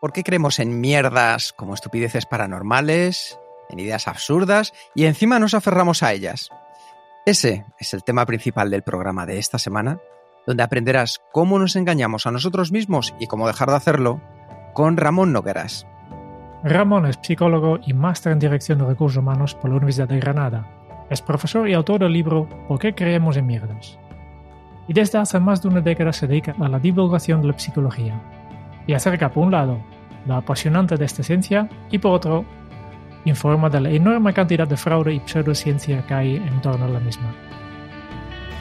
¿Por qué creemos en mierdas como estupideces paranormales, en ideas absurdas y encima nos aferramos a ellas? Ese es el tema principal del programa de esta semana, donde aprenderás cómo nos engañamos a nosotros mismos y cómo dejar de hacerlo con Ramón Nogueras. Ramón es psicólogo y máster en dirección de recursos humanos por la Universidad de Granada. Es profesor y autor del libro ¿Por qué creemos en mierdas? Y desde hace más de una década se dedica a la divulgación de la psicología y acerca por un lado lo apasionante de esta ciencia y por otro informa de la enorme cantidad de fraude y pseudociencia que hay en torno a la misma.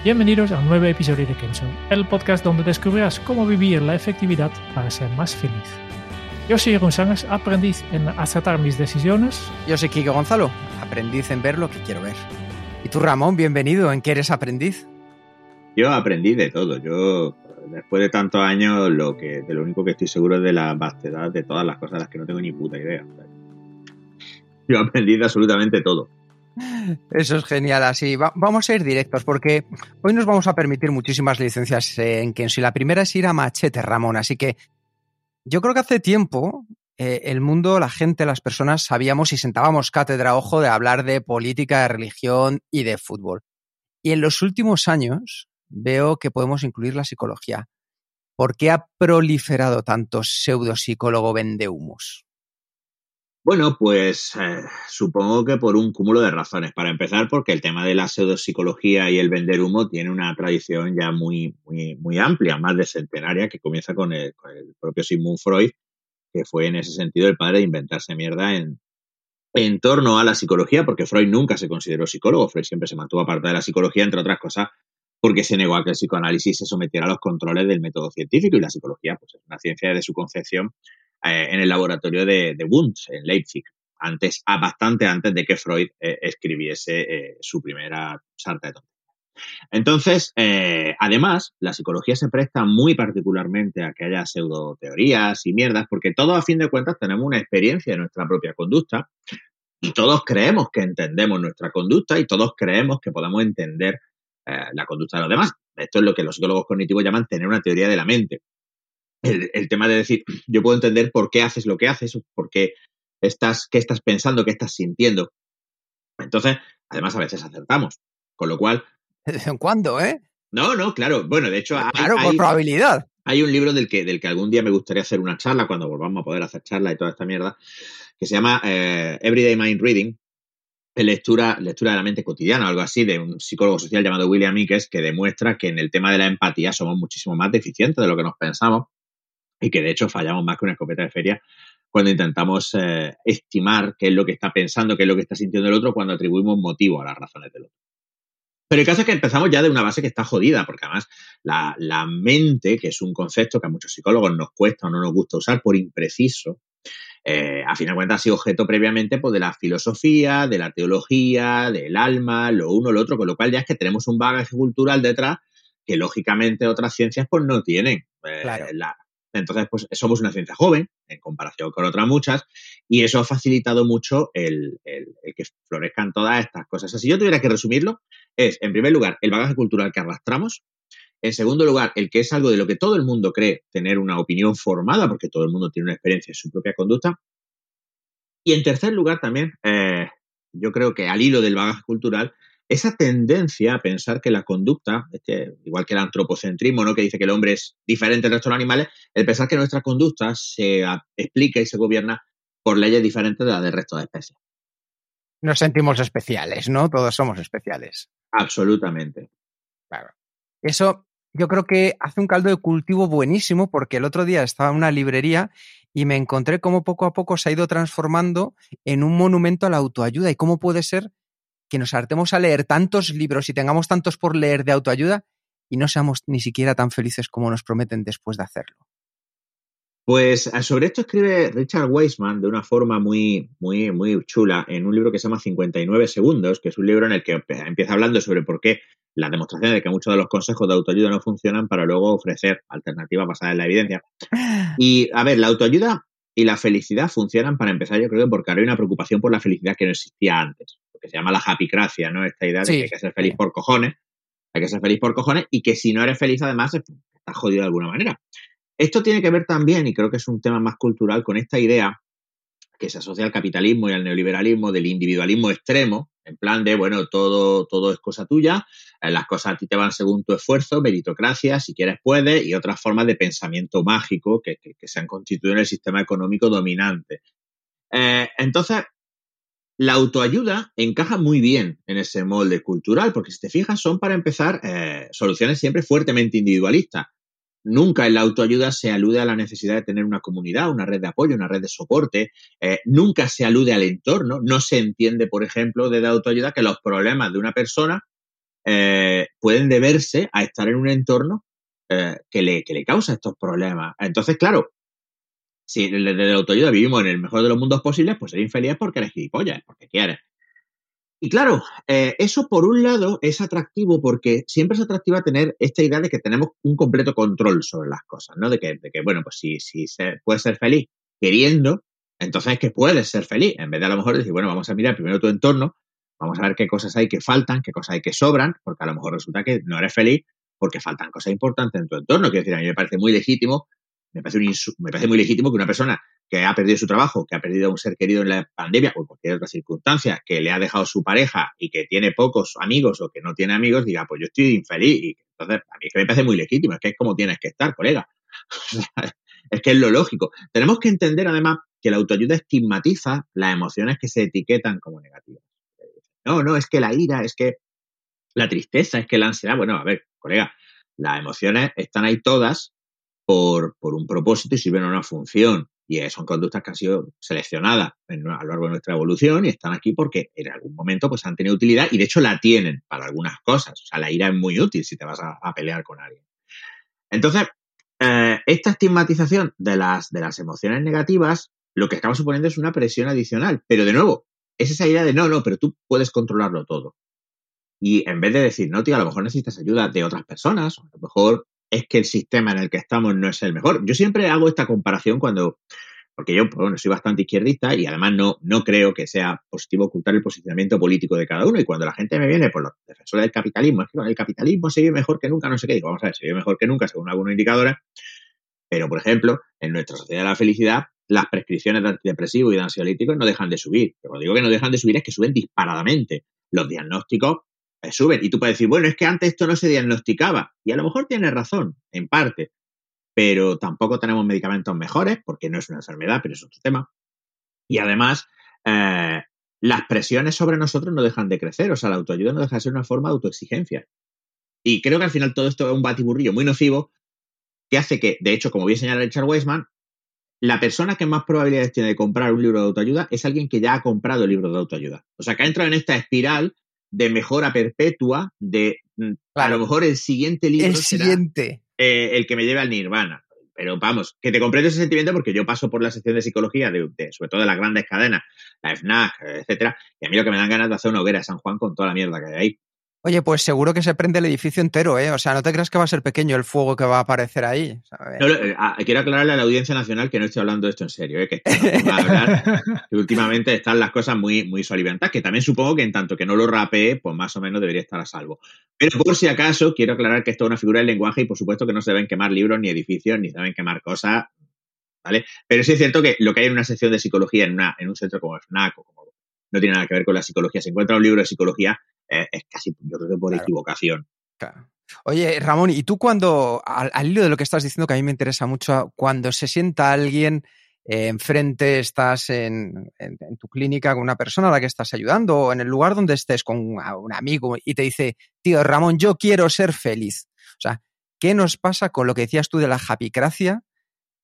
Bienvenidos a un nuevo episodio de Kenzo, el podcast donde descubrirás cómo vivir la efectividad para ser más feliz. Yo soy Jeroen Sánchez, aprendiz en acertar mis decisiones. Yo soy Kike Gonzalo, aprendiz en ver lo que quiero ver. Y tú, Ramón, bienvenido, ¿en qué eres aprendiz? Yo aprendí de todo. Yo, después de tantos años, lo que, de lo único que estoy seguro es de la vastedad de todas las cosas de las que no tengo ni puta idea. Yo aprendí de absolutamente todo. Eso es genial, así. vamos a ir directos porque hoy nos vamos a permitir muchísimas licencias en Kenzo y la primera es ir a machete, Ramón. Así que yo creo que hace tiempo eh, el mundo, la gente, las personas sabíamos y sentábamos cátedra ojo de hablar de política, de religión y de fútbol. Y en los últimos años veo que podemos incluir la psicología. ¿Por qué ha proliferado tanto pseudopsicólogo vendehumos? Bueno, pues eh, supongo que por un cúmulo de razones. Para empezar, porque el tema de la pseudopsicología y el vender humo tiene una tradición ya muy, muy, muy amplia, más de centenaria, que comienza con el, propio Sigmund Freud, que fue en ese sentido el padre de inventarse mierda en, en torno a la psicología, porque Freud nunca se consideró psicólogo, Freud siempre se mantuvo aparte de la psicología, entre otras cosas, porque se negó a que el psicoanálisis se sometiera a los controles del método científico y la psicología pues, es una ciencia de su concepción eh, en el laboratorio de, Wundt, en Leipzig, antes, bastante antes de que Freud eh, escribiese eh, su primera sarta de tontería. Entonces, además, la psicología se presta muy particularmente a que haya pseudoteorías y mierdas, porque todos a fin de cuentas tenemos una experiencia de nuestra propia conducta y todos creemos que entendemos nuestra conducta y todos creemos que podemos entender la conducta de los demás. Esto es lo que los psicólogos cognitivos llaman tener una teoría de la mente el, tema de decir, yo puedo entender por qué haces lo que haces, por qué estás, qué estás pensando, qué estás sintiendo. Entonces, además a veces acertamos. Con lo cual. ¿De vez en cuando, eh? No, no, claro. Bueno, de hecho. Hay, claro, por probabilidad. Hay un libro del que, del que algún día me gustaría hacer una charla, cuando volvamos a poder hacer charla y toda esta mierda, que se llama eh, Everyday Mind Reading, lectura, lectura de la mente cotidiana, algo así, de un psicólogo social llamado William Ickes, que demuestra que en el tema de la empatía somos muchísimo más deficientes de lo que nos pensamos y que de hecho fallamos más que una escopeta de feria cuando intentamos eh, estimar qué es lo que está pensando, qué es lo que está sintiendo el otro, cuando atribuimos motivo a las razones del otro. Pero el caso es que empezamos ya de una base que está jodida, porque además la, la mente, que es un concepto que a muchos psicólogos nos cuesta o no nos gusta usar por impreciso, eh, a fin de cuentas ha sido objeto previamente pues, de la filosofía, de la teología, del alma, lo uno, lo otro, con lo cual ya es que tenemos un bagaje cultural detrás que lógicamente otras ciencias pues no tienen. Eh, claro. la, entonces, pues somos una ciencia joven en comparación con otras muchas y eso ha facilitado mucho el, que florezcan todas estas cosas. si yo tuviera que resumirlo, es, en primer lugar, el bagaje cultural que arrastramos. En segundo lugar, el que es algo de lo que todo el mundo cree tener una opinión formada, porque todo el mundo tiene una experiencia en su propia conducta. Y en tercer lugar, también, eh, yo creo que al hilo del bagaje cultural, esa tendencia a pensar que la conducta, este, igual que el antropocentrismo, ¿no? que dice que el hombre es diferente del resto de los animales, el pensar que nuestra conducta se explica y se gobierna por leyes diferentes de las del resto de especies. Nos sentimos especiales, ¿no? Todos somos especiales. Absolutamente. Claro. Eso yo creo que hace un caldo de cultivo buenísimo porque el otro día estaba en una librería y me encontré cómo poco a poco se ha ido transformando en un monumento a la autoayuda y cómo puede ser que nos hartemos a leer tantos libros y tengamos tantos por leer de autoayuda y no seamos ni siquiera tan felices como nos prometen después de hacerlo? Pues eh, sobre esto escribe Richard Weisman de una forma muy, muy, muy chula en un libro que se llama 59 segundos, que es un libro en el que empieza hablando sobre por qué la demostración de que muchos de los consejos de autoayuda no funcionan para luego ofrecer alternativas basadas en la evidencia. Y a ver, la autoayuda y la felicidad funcionan para empezar, yo creo, porque ahora hay una preocupación por la felicidad que no existía antes, que se llama la happycracia, ¿no? Esta idea de que hay que ser feliz por cojones, hay que ser feliz por cojones y que si no eres feliz además estás jodido de alguna manera. Esto tiene que ver también, y creo que es un tema más cultural, con esta idea que se asocia al capitalismo y al neoliberalismo del individualismo extremo, en plan de, bueno, todo, todo es cosa tuya, eh, las cosas a ti te van según tu esfuerzo, meritocracia, si quieres puedes, y otras formas de pensamiento mágico que, se han constituido en el sistema económico dominante. Eh, entonces, la autoayuda encaja muy bien en ese molde cultural, porque si te fijas, son para empezar eh, soluciones siempre fuertemente individualistas. Nunca en la autoayuda se alude a la necesidad de tener una comunidad, una red de apoyo, una red de soporte. Eh, nunca se alude al entorno. No se entiende, por ejemplo, desde la autoayuda que los problemas de una persona eh, pueden deberse a estar en un entorno eh, que, le, que le causa estos problemas. Entonces, claro, si desde la autoayuda vivimos en el mejor de los mundos posibles, pues ser infeliz porque eres gilipollas, porque quieres. Y claro, eh, eso por un lado es atractivo porque siempre es atractivo tener esta idea de que tenemos un completo control sobre las cosas, ¿no? De que, de que bueno, pues si, si se, puedes ser feliz queriendo, entonces es que puedes ser feliz. En vez de a lo mejor decir, bueno, vamos a mirar primero tu entorno, vamos a ver qué cosas hay que faltan, qué cosas hay que sobran, porque a lo mejor resulta que no eres feliz porque faltan cosas importantes en tu entorno. Quiero decir, a mí me parece muy legítimo me parece, me parece muy legítimo que una persona que ha perdido su trabajo, que ha perdido a un ser querido en la pandemia o en cualquier otra circunstancia, que le ha dejado su pareja y que tiene pocos amigos o que no tiene amigos, diga, pues yo estoy infeliz. Y entonces, a mí es que me parece muy legítimo, es que es como tienes que estar, colega. es que es lo lógico. Tenemos que entender además que la autoayuda estigmatiza las emociones que se etiquetan como negativas. No, no, es que la ira, es que la tristeza, es que la ansiedad, bueno, a ver, colega, las emociones están ahí todas por, por un propósito y sirven a una función. Y son conductas que han sido seleccionadas a lo largo de nuestra evolución y están aquí porque en algún momento pues han tenido utilidad y de hecho la tienen para algunas cosas. O sea, la ira es muy útil si te vas a, pelear con alguien. Entonces, eh, esta estigmatización de las, de las emociones negativas lo que acaba suponiendo es una presión adicional. Pero de nuevo, es esa idea de no, no, pero tú puedes controlarlo todo. Y en vez de decir, no, tío, a lo mejor necesitas ayuda de otras personas, a lo mejor es que el sistema en el que estamos no es el mejor. Yo siempre hago esta comparación cuando, porque yo, bueno, soy bastante izquierdista y además no, no creo que sea positivo ocultar el posicionamiento político de cada uno. Y cuando la gente me viene por los defensores del capitalismo, es que con el capitalismo se vive mejor que nunca, no sé qué, digo, vamos a ver, se vive mejor que nunca según algunos indicadores. Pero, por ejemplo, en nuestra sociedad de la felicidad, las prescripciones de antidepresivos y de ansiolíticos no dejan de subir. Pero cuando digo que no dejan de subir es que suben disparadamente. Los diagnósticos suben. Y tú puedes decir, bueno, es que antes esto no se diagnosticaba. Y a lo mejor tienes razón, en parte. Pero tampoco tenemos medicamentos mejores, porque no es una enfermedad, pero es otro tema. Y además, eh, las presiones sobre nosotros no dejan de crecer. O sea, la autoayuda no deja de ser una forma de autoexigencia. Y creo que al final todo esto es un batiburrillo muy nocivo que hace que, de hecho, como bien señala Richard Weisman, la persona que más probabilidades tiene de comprar un libro de autoayuda es alguien que ya ha comprado el libro de autoayuda. O sea, que ha entrado en esta espiral de mejora perpetua, de mm, a lo mejor el siguiente libro el siguiente. Eh, el que me lleve al nirvana. Pero vamos, que te comprendo ese sentimiento porque yo paso por la sección de psicología, de, sobre todo de las grandes cadenas, la FNAC, etcétera, y a mí lo que me dan ganas de hacer una hoguera de San Juan con toda la mierda que hay ahí. Oye, pues seguro que se prende el edificio entero, ¿eh? O sea, no te creas que va a ser pequeño el fuego que va a aparecer ahí. Eh, ah, quiero aclararle a la audiencia nacional que no estoy hablando de esto en serio, ¿eh? Que, hablar, que últimamente están las cosas muy, muy soliventas, que también supongo que en tanto que no lo rapee, pues más o menos debería estar a salvo. Pero por si acaso, quiero aclarar que esto es una figura del lenguaje y por supuesto que no se deben quemar libros ni edificios, ni se deben quemar cosas, ¿vale? Pero sí es cierto que lo que hay en una sección de psicología en, una, en un centro como FNAC o como no tiene nada que ver con la psicología. Se encuentra un libro de psicología, es casi, yo creo que por equivocación. Oye, Ramón, ¿y tú cuando, al, hilo de lo que estás diciendo, que a mí me interesa mucho, cuando se sienta alguien eh, enfrente, estás en, tu clínica con una persona a la que estás ayudando o en el lugar donde estés con un, un amigo y te dice, tío, Ramón, yo quiero ser feliz. O sea, ¿qué nos pasa con lo que decías tú de la japicracia?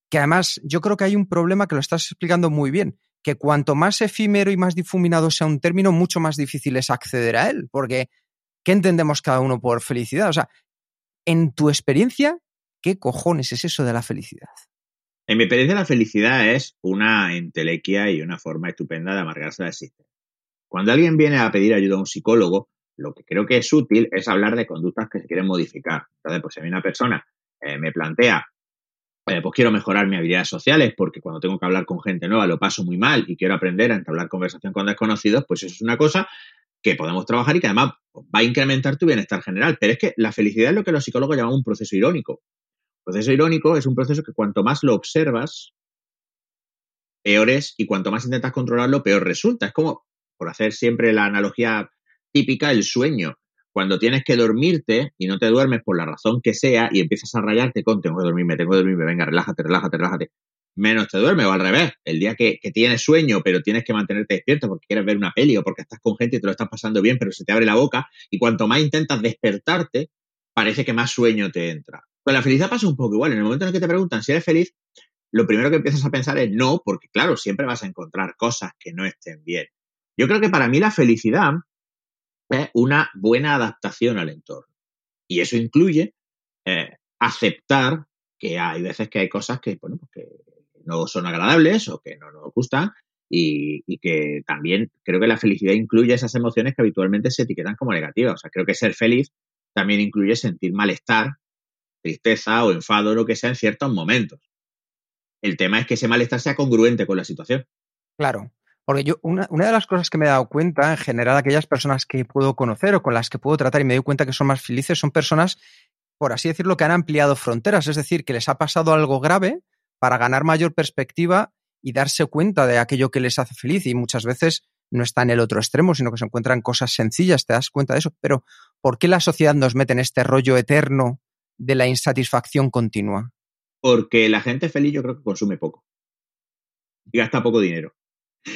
Que además yo creo que hay un problema que lo estás explicando muy bien, que cuanto más efímero y más difuminado sea un término, mucho más difícil es acceder a él, porque ¿qué entendemos cada uno por felicidad? O sea, en tu experiencia, ¿qué cojones es eso de la felicidad? En mi experiencia, la felicidad es una entelequia y una forma estupenda de amargarse la existencia. Cuando alguien viene a pedir ayuda a un psicólogo, lo que creo que es útil es hablar de conductas que se quieren modificar. Entonces, pues si a mí una persona eh, me plantea, eh, pues quiero mejorar mis habilidades sociales porque cuando tengo que hablar con gente nueva lo paso muy mal y quiero aprender a entablar conversación con desconocidos, pues eso es una cosa que podemos trabajar y que además va a incrementar tu bienestar general. Pero es que la felicidad es lo que los psicólogos llaman un proceso irónico. El proceso irónico es un proceso que cuanto más lo observas, peor es y cuanto más intentas controlarlo, peor resulta. Es como, por hacer siempre la analogía típica, el sueño. Cuando tienes que dormirte y no te duermes por la razón que sea y empiezas a rayarte con tengo que dormirme, tengo que dormirme, venga, relájate, relájate, relájate, menos te duermes o al revés. El día que, tienes sueño pero tienes que mantenerte despierto porque quieres ver una peli o porque estás con gente y te lo estás pasando bien pero se te abre la boca y cuanto más intentas despertarte, parece que más sueño te entra. Con la felicidad pasa un poco igual. En el momento en el que te preguntan si eres feliz, lo primero que empiezas a pensar es no, porque claro, siempre vas a encontrar cosas que no estén bien. Yo creo que para mí la felicidad es una buena adaptación al entorno. Y eso incluye eh, aceptar que hay veces que hay cosas que, bueno, pues no son agradables o que no nos gustan y, y, que también creo que la felicidad incluye esas emociones que habitualmente se etiquetan como negativas. O sea, creo que ser feliz también incluye sentir malestar, tristeza o enfado o lo que sea en ciertos momentos. El tema es que ese malestar sea congruente con la situación. Claro. Porque yo, una, de las cosas que me he dado cuenta, en general, aquellas personas que puedo conocer o con las que puedo tratar y me doy cuenta que son más felices, son personas, por así decirlo, que han ampliado fronteras, es decir, que les ha pasado algo grave para ganar mayor perspectiva y darse cuenta de aquello que les hace feliz. Y muchas veces no está en el otro extremo, sino que se encuentran cosas sencillas, te das cuenta de eso. Pero, ¿por qué la sociedad nos mete en este rollo eterno de la insatisfacción continua? Porque la gente feliz yo creo que consume poco y gasta poco dinero.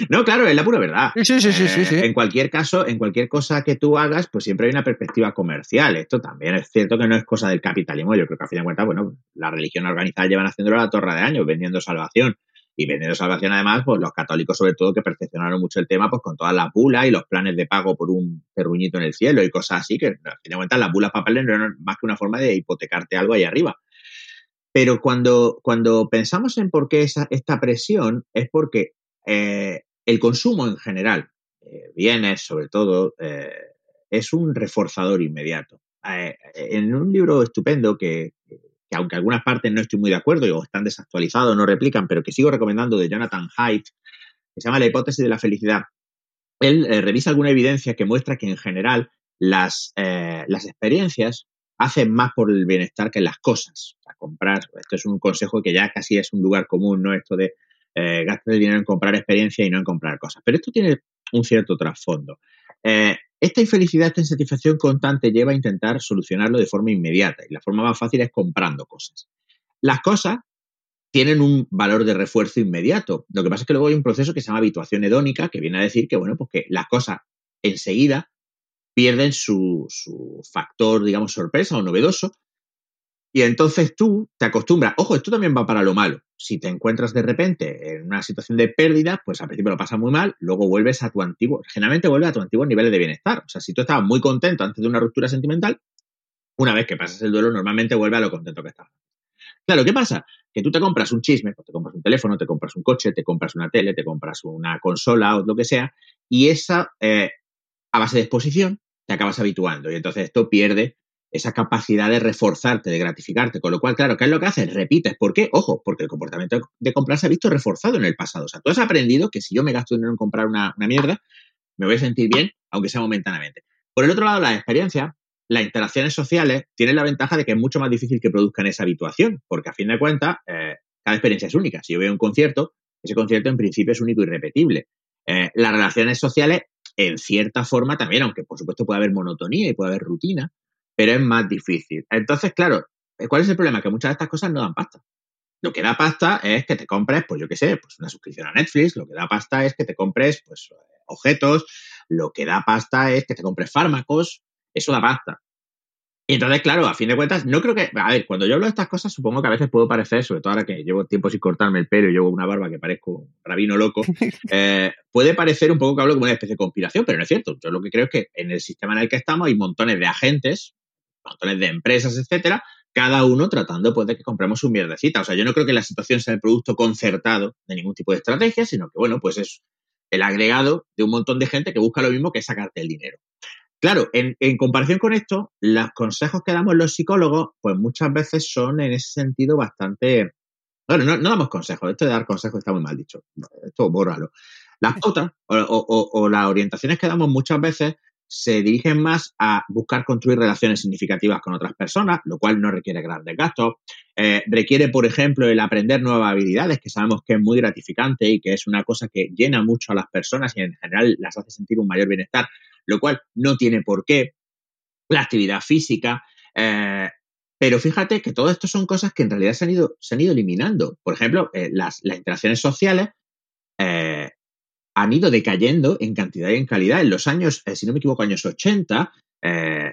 No, claro, es la pura verdad. Sí, sí, sí, sí, En cualquier caso, en cualquier cosa que tú hagas, pues siempre hay una perspectiva comercial. Esto también es cierto que no es cosa del capitalismo. Yo creo que a fin de cuentas, bueno, la religión organizada llevan haciéndolo a la torre de años, vendiendo salvación. Y vendiendo salvación, además, pues los católicos, sobre todo, que perfeccionaron mucho el tema, pues con todas las bulas y los planes de pago por un perruñito en el cielo y cosas así, que a fin de cuentas las bulas papeles no eran más que una forma de hipotecarte algo ahí arriba. Pero cuando, cuando pensamos en por qué esa, esta presión, es porque eh, el consumo en general, eh, bienes sobre todo, eh, es un reforzador inmediato. Eh, en un libro estupendo que, aunque algunas partes no estoy muy de acuerdo o están desactualizados, no replican, pero que sigo recomendando de Jonathan Haidt, que se llama La hipótesis de la felicidad. Él revisa alguna evidencia que muestra que en general las, las experiencias hacen más por el bienestar que las cosas. O comprar, esto es un consejo que ya casi es un lugar común, ¿no? Esto de eh, el dinero en comprar experiencia y no en comprar cosas. Pero esto tiene un cierto trasfondo. Eh, esta infelicidad, esta insatisfacción constante lleva a intentar solucionarlo de forma inmediata y la forma más fácil es comprando cosas. Las cosas tienen un valor de refuerzo inmediato. Lo que pasa es que luego hay un proceso que se llama habituación hedónica, que viene a decir que, bueno, pues las cosas enseguida pierden su factor, digamos, sorpresa o novedoso y entonces tú te acostumbras, ojo, esto también va para lo malo. Si te encuentras de repente en una situación de pérdida, pues al principio lo pasas muy mal, luego vuelves a tu antiguo, generalmente vuelves a tu antiguo nivel de bienestar. O sea, si tú estabas muy contento antes de una ruptura sentimental, una vez que pasas el duelo, normalmente vuelve a lo contento que estabas. Claro, ¿qué pasa? Que tú te compras un chisme, pues te compras un teléfono, te compras un coche, te compras una tele, te compras una consola o lo que sea, y esa, eh, a base de exposición, te acabas habituando. Y entonces esto pierde esa capacidad de reforzarte, de gratificarte. Con lo cual, claro, ¿qué es lo que haces? Repites. ¿Por qué? Ojo, porque el comportamiento de comprar se ha visto reforzado en el pasado. O sea, tú has aprendido que si yo me gasto dinero en comprar una, mierda, me voy a sentir bien, aunque sea momentáneamente. Por el otro lado, la experiencia, las interacciones sociales tienen la ventaja de que es mucho más difícil que produzcan esa habituación, porque a fin de cuentas, eh, cada experiencia es única. Si yo veo un concierto, ese concierto en principio es único y repetible. Eh, las relaciones sociales, en cierta forma también, aunque por supuesto puede haber monotonía y puede haber rutina, pero es más difícil. Entonces, claro, ¿cuál es el problema? Que muchas de estas cosas no dan pasta. Lo que da pasta es que te compres, pues yo qué sé, pues una suscripción a Netflix, lo que da pasta es que te compres, pues, objetos, lo que da pasta es que te compres fármacos, eso da pasta. Y entonces, claro, a fin de cuentas, no creo que. A ver, cuando yo hablo de estas cosas, supongo que a veces puedo parecer, sobre todo ahora que llevo tiempo sin cortarme el pelo y llevo una barba que parezco un rabino loco, eh, puede parecer un poco que hablo como una especie de conspiración, pero no es cierto. Yo lo que creo es que en el sistema en el que estamos hay montones de agentes, montones de empresas, etcétera, cada uno tratando pues, de que compremos un mierdecita. O sea, yo no creo que la situación sea el producto concertado de ningún tipo de estrategia, sino que, bueno, pues es el agregado de un montón de gente que busca lo mismo que sacarte el dinero. Claro, en, comparación con esto, los consejos que damos los psicólogos, pues muchas veces son en ese sentido bastante. Bueno, no, damos consejos, esto de dar consejos está muy mal dicho. Esto bórralo. Las pautas o, o, las orientaciones que damos muchas veces se dirigen más a buscar construir relaciones significativas con otras personas, lo cual no requiere grandes gastos. Eh, requiere, por ejemplo, el aprender nuevas habilidades, que sabemos que es muy gratificante y que es una cosa que llena mucho a las personas y en general las hace sentir un mayor bienestar lo cual no tiene por qué. La actividad física. Eh, pero fíjate que todo esto son cosas que en realidad se han ido, se han ido eliminando. Por ejemplo, eh, las, interacciones sociales han ido decayendo en cantidad y en calidad. En los años, si no me equivoco, años 80,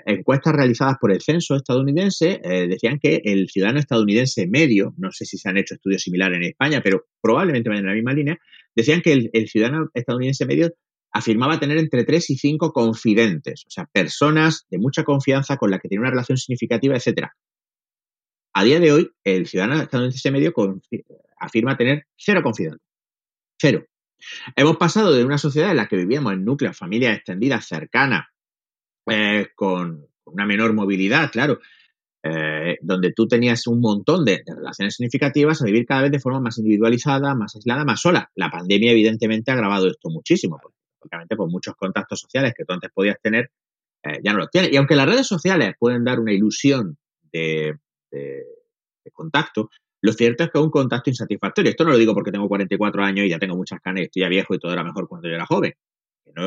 encuestas realizadas por el censo estadounidense decían que el ciudadano estadounidense medio, no sé si se han hecho estudios similares en España, pero probablemente vayan en la misma línea, decían que el ciudadano estadounidense medio afirmaba tener entre tres y cinco confidentes, o sea, personas de mucha confianza con las que tiene una relación significativa, etc. A día de hoy, el ciudadano estadounidense medio afirma tener cero confidentes. Cero. Hemos pasado de una sociedad en la que vivíamos en núcleos, familias extendidas, cercanas, eh, con una menor movilidad, claro, eh, donde tú tenías un montón de, relaciones significativas, a vivir cada vez de forma más individualizada, más aislada, más sola. La pandemia, evidentemente, ha agravado esto muchísimo lógicamente, pues muchos contactos sociales que tú antes podías tener, eh, ya no los tienes. Y aunque las redes sociales pueden dar una ilusión de, contacto, lo cierto es que es un contacto insatisfactorio. Esto no lo digo porque tengo 44 años y ya tengo muchas canas estoy ya viejo y todo era mejor cuando yo era joven.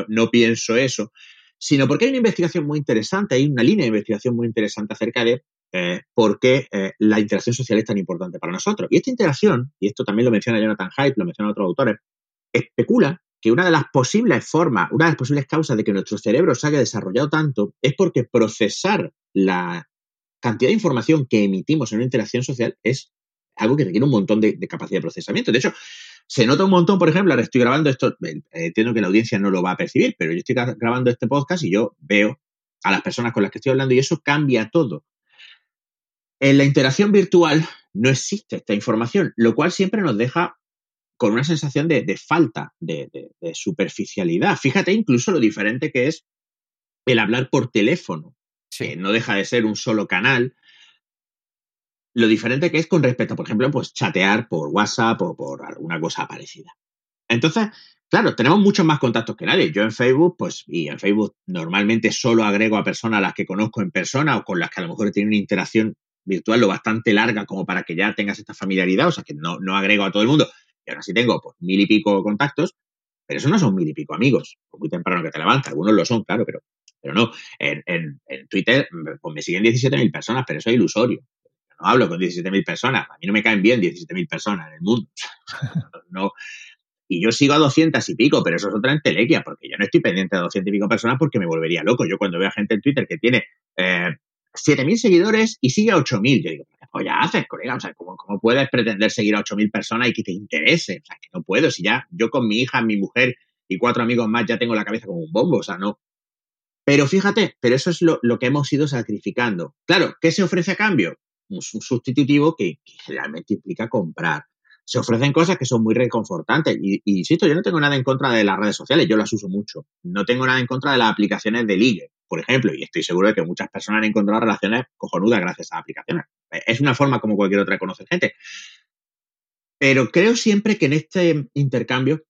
No, pienso eso, sino porque hay una investigación muy interesante, hay una línea de investigación muy interesante acerca de eh, por qué eh, la interacción social es tan importante para nosotros. Y esta interacción, y esto también lo menciona Jonathan Haidt, lo mencionan otros autores, especula que una de las posibles formas, una de las posibles causas de que nuestro cerebro se haya desarrollado tanto es porque procesar la cantidad de información que emitimos en una interacción social es algo que requiere un montón de, capacidad de procesamiento. De hecho, se nota un montón, por ejemplo, ahora estoy grabando esto, eh, entiendo que la audiencia no lo va a percibir, pero yo estoy grabando este podcast y yo veo a las personas con las que estoy hablando y eso cambia todo. En la interacción virtual no existe esta información, lo cual siempre nos deja con una sensación de, falta, de, superficialidad. Fíjate incluso lo diferente que es el hablar por teléfono, que no deja de ser un solo canal. Lo diferente que es con respecto, por ejemplo, pues chatear por WhatsApp o por alguna cosa parecida. Entonces, claro, tenemos muchos más contactos que nadie. Yo en Facebook, pues, y en Facebook normalmente solo agrego a personas a las que conozco en persona o con las que a lo mejor tenido una interacción virtual lo bastante larga como para que ya tengas esta familiaridad, o sea que no, no agrego a todo el mundo, y ahora sí tengo pues, mil y pico contactos, pero eso no son mil y pico amigos, muy temprano que te levantas, algunos lo son, claro, pero, pero no. En, en, Twitter pues, me siguen 17.000 personas, pero eso es ilusorio. No hablo con 17.000 personas, a mí no me caen bien 17.000 personas en el mundo. no, y yo sigo a 200 y pico, pero eso es otra entelequia, porque yo no estoy pendiente de 200 y pico personas porque me volvería loco. Yo cuando veo a gente en Twitter que tiene eh, 7.000 seguidores y sigue a 8.000, yo digo, pues ya haces, colega? O sea, ¿cómo, ¿cómo, puedes pretender seguir a 8.000 personas y que te interese? O sea, que no puedo. Si ya yo con mi hija, mi mujer y cuatro amigos más ya tengo la cabeza como un bombo, o sea, no. Pero fíjate, pero eso es lo, que hemos ido sacrificando. Claro, ¿qué se ofrece a cambio? Un, sustitutivo que, que, generalmente implica comprar. Se ofrecen cosas que son muy reconfortantes. Y, insisto, yo no tengo nada en contra de las redes sociales, yo las uso mucho. No tengo nada en contra de las aplicaciones de ligue por ejemplo, y estoy seguro de que muchas personas han encontrado relaciones cojonudas gracias a aplicaciones. Es una forma como cualquier otra de conocer gente. Pero creo siempre que en este intercambio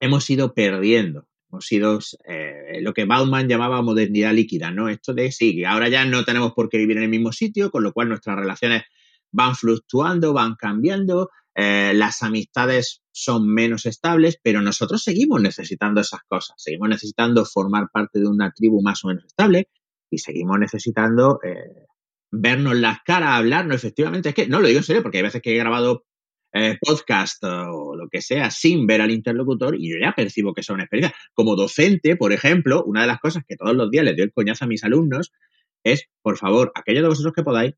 hemos ido perdiendo, hemos ido eh, lo que Bauman llamaba modernidad líquida, ¿no? Esto de sí, ahora ya no tenemos por qué vivir en el mismo sitio, con lo cual nuestras relaciones van fluctuando, van cambiando, eh, las amistades son menos estables, pero nosotros seguimos necesitando esas cosas, seguimos necesitando formar parte de una tribu más o menos estable y seguimos necesitando eh, vernos las caras, hablarnos, efectivamente, es que no lo digo en serio, porque hay veces que he grabado eh, podcast o lo que sea sin ver al interlocutor y yo ya percibo que es una experiencia. Como docente, por ejemplo, una de las cosas que todos los días les doy el coñazo a mis alumnos es, por favor, aquellos de vosotros que podáis,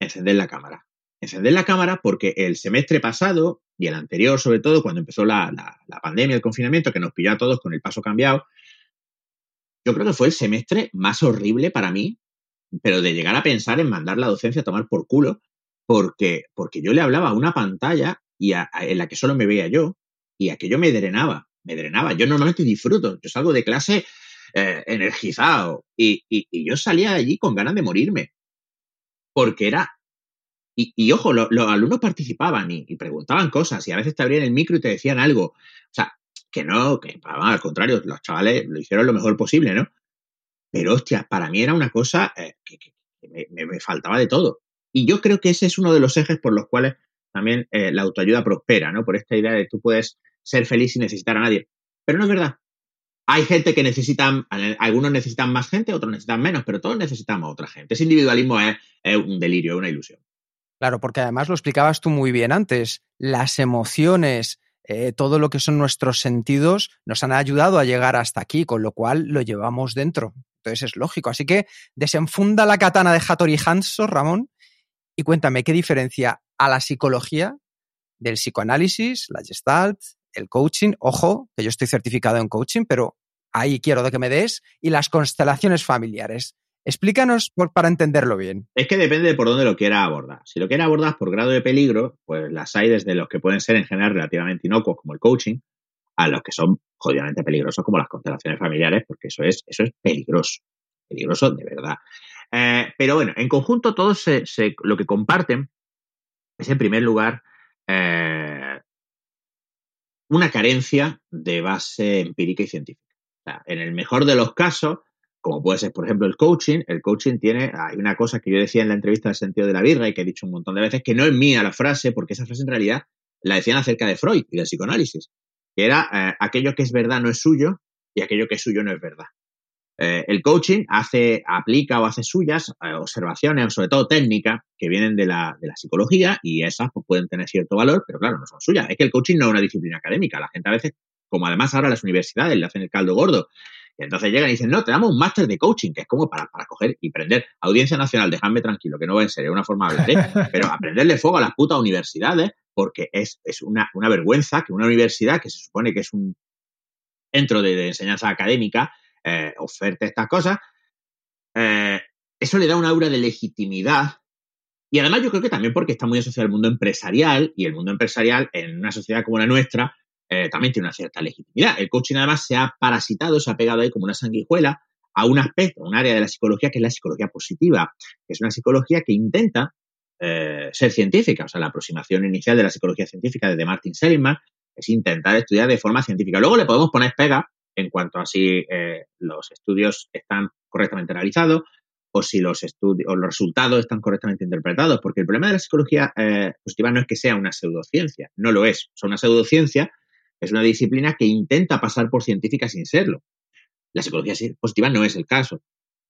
encender la cámara. Encender la cámara porque el semestre pasado y el anterior, sobre todo, cuando empezó la, la pandemia, el confinamiento, que nos pilló a todos con el paso cambiado, yo creo que fue el semestre más horrible para mí, pero de llegar a pensar en mandar la docencia a tomar por culo, porque, porque yo le hablaba a una pantalla y en la que solo me veía yo, y aquello me drenaba, me drenaba. Yo normalmente disfruto, yo salgo de clase eh, energizado y, yo salía de allí con ganas de morirme, porque era... Y, ojo, los alumnos participaban y, preguntaban cosas y a veces te abrían el micro y te decían algo. O sea, que no, que al contrario, los chavales lo hicieron lo mejor posible, ¿no? Pero hostia, para mí era una cosa eh, que, me, faltaba de todo. Y yo creo que ese es uno de los ejes por los cuales también eh, la autoayuda prospera, ¿no? Por esta idea de tú puedes ser feliz sin necesitar a nadie. Pero no es verdad. Hay gente que necesitan, algunos necesitan más gente, otros necesitan menos, pero todos necesitamos a otra gente. Ese individualismo es, un delirio, es una ilusión. Claro, porque además lo explicabas tú muy bien antes. Las emociones, eh, todo lo que son nuestros sentidos, nos han ayudado a llegar hasta aquí, con lo cual lo llevamos dentro. Entonces es lógico. Así que desenfunda la katana de Hattori Hanso, Ramón, y cuéntame qué diferencia a la psicología del psicoanálisis, la gestalt, el coaching. Ojo, que yo estoy certificado en coaching, pero ahí quiero de que me des. Y las constelaciones familiares. Explícanos para entenderlo bien. Es que depende de por dónde lo quiera abordar. Si lo quiera abordar por grado de peligro, pues las hay desde los que pueden ser en general relativamente inocuos, como el coaching, a los que son jodidamente peligrosos, como las constelaciones familiares, porque eso es, eso es peligroso. Peligroso de verdad. Eh, pero bueno, en conjunto todos se, lo que comparten es, en primer lugar, eh, una carencia de base empírica y científica. en el mejor de los casos, como puede ser, por ejemplo, el coaching, el coaching tiene, hay una cosa que yo decía en la entrevista del sentido de la birra y que he dicho un montón de veces, que no es mía la frase, porque esa frase en realidad la decían acerca de Freud y del psicoanálisis, que era eh, aquello que es verdad no es suyo y aquello que es suyo no es verdad. Eh, el coaching hace, aplica o hace suyas eh, observaciones, sobre todo técnicas, que vienen de la, de la psicología y esas pues, pueden tener cierto valor, pero claro, no son suyas. Es que el coaching no es una disciplina académica. La gente a veces, como además ahora las universidades le hacen el caldo gordo, y entonces llegan y dicen, no, te damos un máster de coaching, que es como para, para coger y prender. Audiencia Nacional, dejadme tranquilo, que no va en serio, una forma de hablar, ¿eh? pero aprenderle fuego a las putas universidades, porque es, es una, una, vergüenza que una universidad, que se supone que es un centro de enseñanza académica, eh, oferte estas cosas, eh, eso le da un aura de legitimidad. Y además yo creo que también porque está muy asociado al mundo empresarial y el mundo empresarial en una sociedad como la nuestra eh, también tiene una cierta legitimidad. El coaching además se ha parasitado, se ha pegado ahí como una sanguijuela a un aspecto, a un área de la psicología que es la psicología positiva, que es una psicología que intenta ser científica. O sea, la aproximación inicial de la psicología científica de Martin Seligman es intentar estudiar de forma científica. Luego le podemos poner pega en cuanto a si eh, los estudios están correctamente realizados o si los, estudios, o los resultados están correctamente interpretados, porque el problema de la psicología eh, positiva no es que sea una pseudociencia, no lo es. O una pseudociencia es una disciplina que intenta pasar por científica sin serlo. La psicología positiva no es el caso,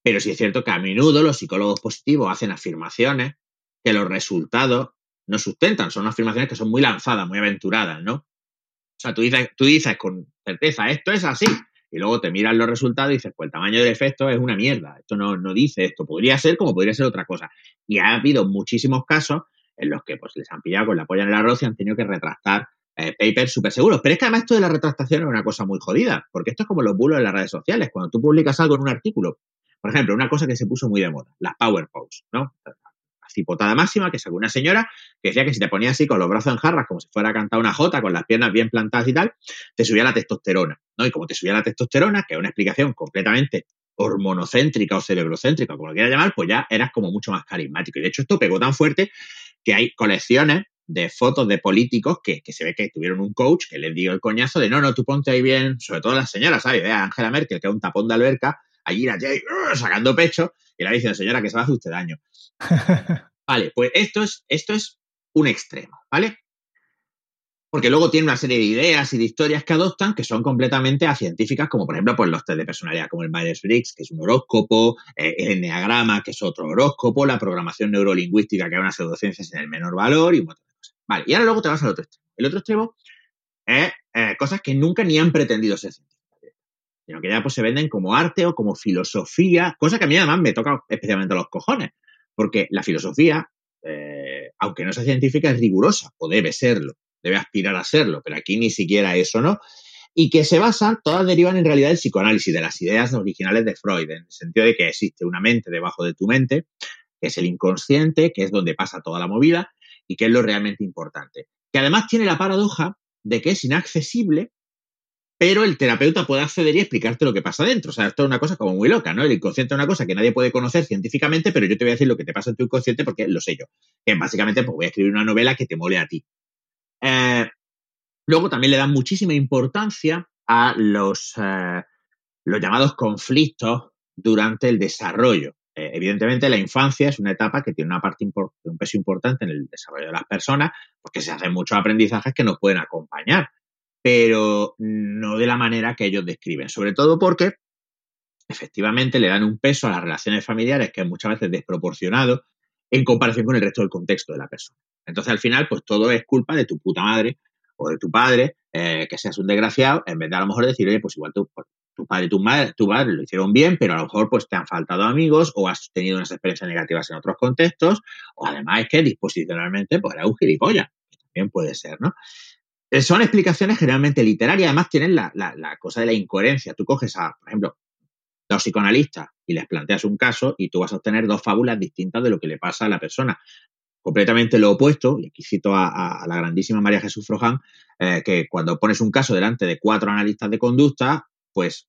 pero sí es cierto que a menudo los psicólogos positivos hacen afirmaciones que los resultados no sustentan, son afirmaciones que son muy lanzadas, muy aventuradas, ¿no? Sea, tú dices, tú dices con certeza, esto es así. Y luego te miras los resultados y dices, pues el tamaño del efecto es una mierda. Esto no, no dice esto. Podría ser como podría ser otra cosa. Y ha habido muchísimos casos en los que pues les han pillado con la polla en el arroz y han tenido que retractar eh, papers súper seguros. Pero es que además esto de la retractación es una cosa muy jodida, porque esto es como los bulos en las redes sociales. Cuando tú publicas algo en un artículo, por ejemplo, una cosa que se puso muy de moda, las power posts, ¿no? Cipotada máxima, que es alguna señora que decía que si te ponías así con los brazos en jarras, como si fuera a cantar una jota, con las piernas bien plantadas y tal, te subía la testosterona, ¿no? Y como te subía la testosterona, que es una explicación completamente hormonocéntrica o cerebrocéntrica, como lo quieras llamar, pues ya eras como mucho más carismático. Y de hecho esto pegó tan fuerte que hay colecciones de fotos de políticos que, se ve que tuvieron un coach que les dio el coñazo de no, no, tú ponte ahí bien, sobre todo las señoras, ¿sabes? Angela Merkel, que es un tapón de alberca, allí la Jay uh, sacando pecho, y le dice, señora, que se va a hacer usted daño. vale, pues esto es, esto es un extremo, ¿vale? Porque luego tiene una serie de ideas y de historias que adoptan que son completamente científicas, como por ejemplo pues, los test de personalidad, como el Myers-Briggs, que es un horóscopo, eh, el Enneagrama, que es otro horóscopo, la programación neurolingüística, que es una pseudociencia sin el menor valor y un montón de cosas. Vale, y ahora luego te vas al otro extremo. El otro extremo es eh, cosas que nunca ni han pretendido ser científicas. Sino que ya pues se venden como arte o como filosofía, cosa que a mí además me toca especialmente los cojones, porque la filosofía, eh, aunque no sea científica, es rigurosa, o debe serlo, debe aspirar a serlo, pero aquí ni siquiera eso, ¿no? Y que se basan, todas derivan en realidad del psicoanálisis, de las ideas originales de Freud, en el sentido de que existe una mente debajo de tu mente, que es el inconsciente, que es donde pasa toda la movida, y que es lo realmente importante. Que además tiene la paradoja de que es inaccesible pero el terapeuta puede acceder y explicarte lo que pasa dentro. O sea, esto es una cosa como muy loca, ¿no? El inconsciente es una cosa que nadie puede conocer científicamente, pero yo te voy a decir lo que te pasa en tu inconsciente porque lo sé yo. Que básicamente, pues voy a escribir una novela que te mole a ti. Eh, luego también le dan muchísima importancia a los, eh, los llamados conflictos durante el desarrollo. Eh, evidentemente, la infancia es una etapa que tiene una parte un peso importante en el desarrollo de las personas, porque se hacen muchos aprendizajes que nos pueden acompañar pero no de la manera que ellos describen, sobre todo porque efectivamente le dan un peso a las relaciones familiares que es muchas veces desproporcionado en comparación con el resto del contexto de la persona. Entonces, al final, pues todo es culpa de tu puta madre o de tu padre, eh, que seas un desgraciado, en vez de a lo mejor decir, oye, pues igual tu, pues, tu padre y tu madre, tu padre lo hicieron bien, pero a lo mejor pues te han faltado amigos o has tenido unas experiencias negativas en otros contextos, o además es que disposicionalmente pues era un gilipollas, también puede ser, ¿no? Eh, son explicaciones generalmente literarias, además tienen la, cosa de la incoherencia. Tú coges a, por ejemplo, dos psicoanalistas y les planteas un caso y tú vas a obtener dos fábulas distintas de lo que le pasa a la persona. Completamente lo opuesto, y aquí cito a, la grandísima María Jesús Froján, eh, que cuando pones un caso delante de cuatro analistas de conducta, pues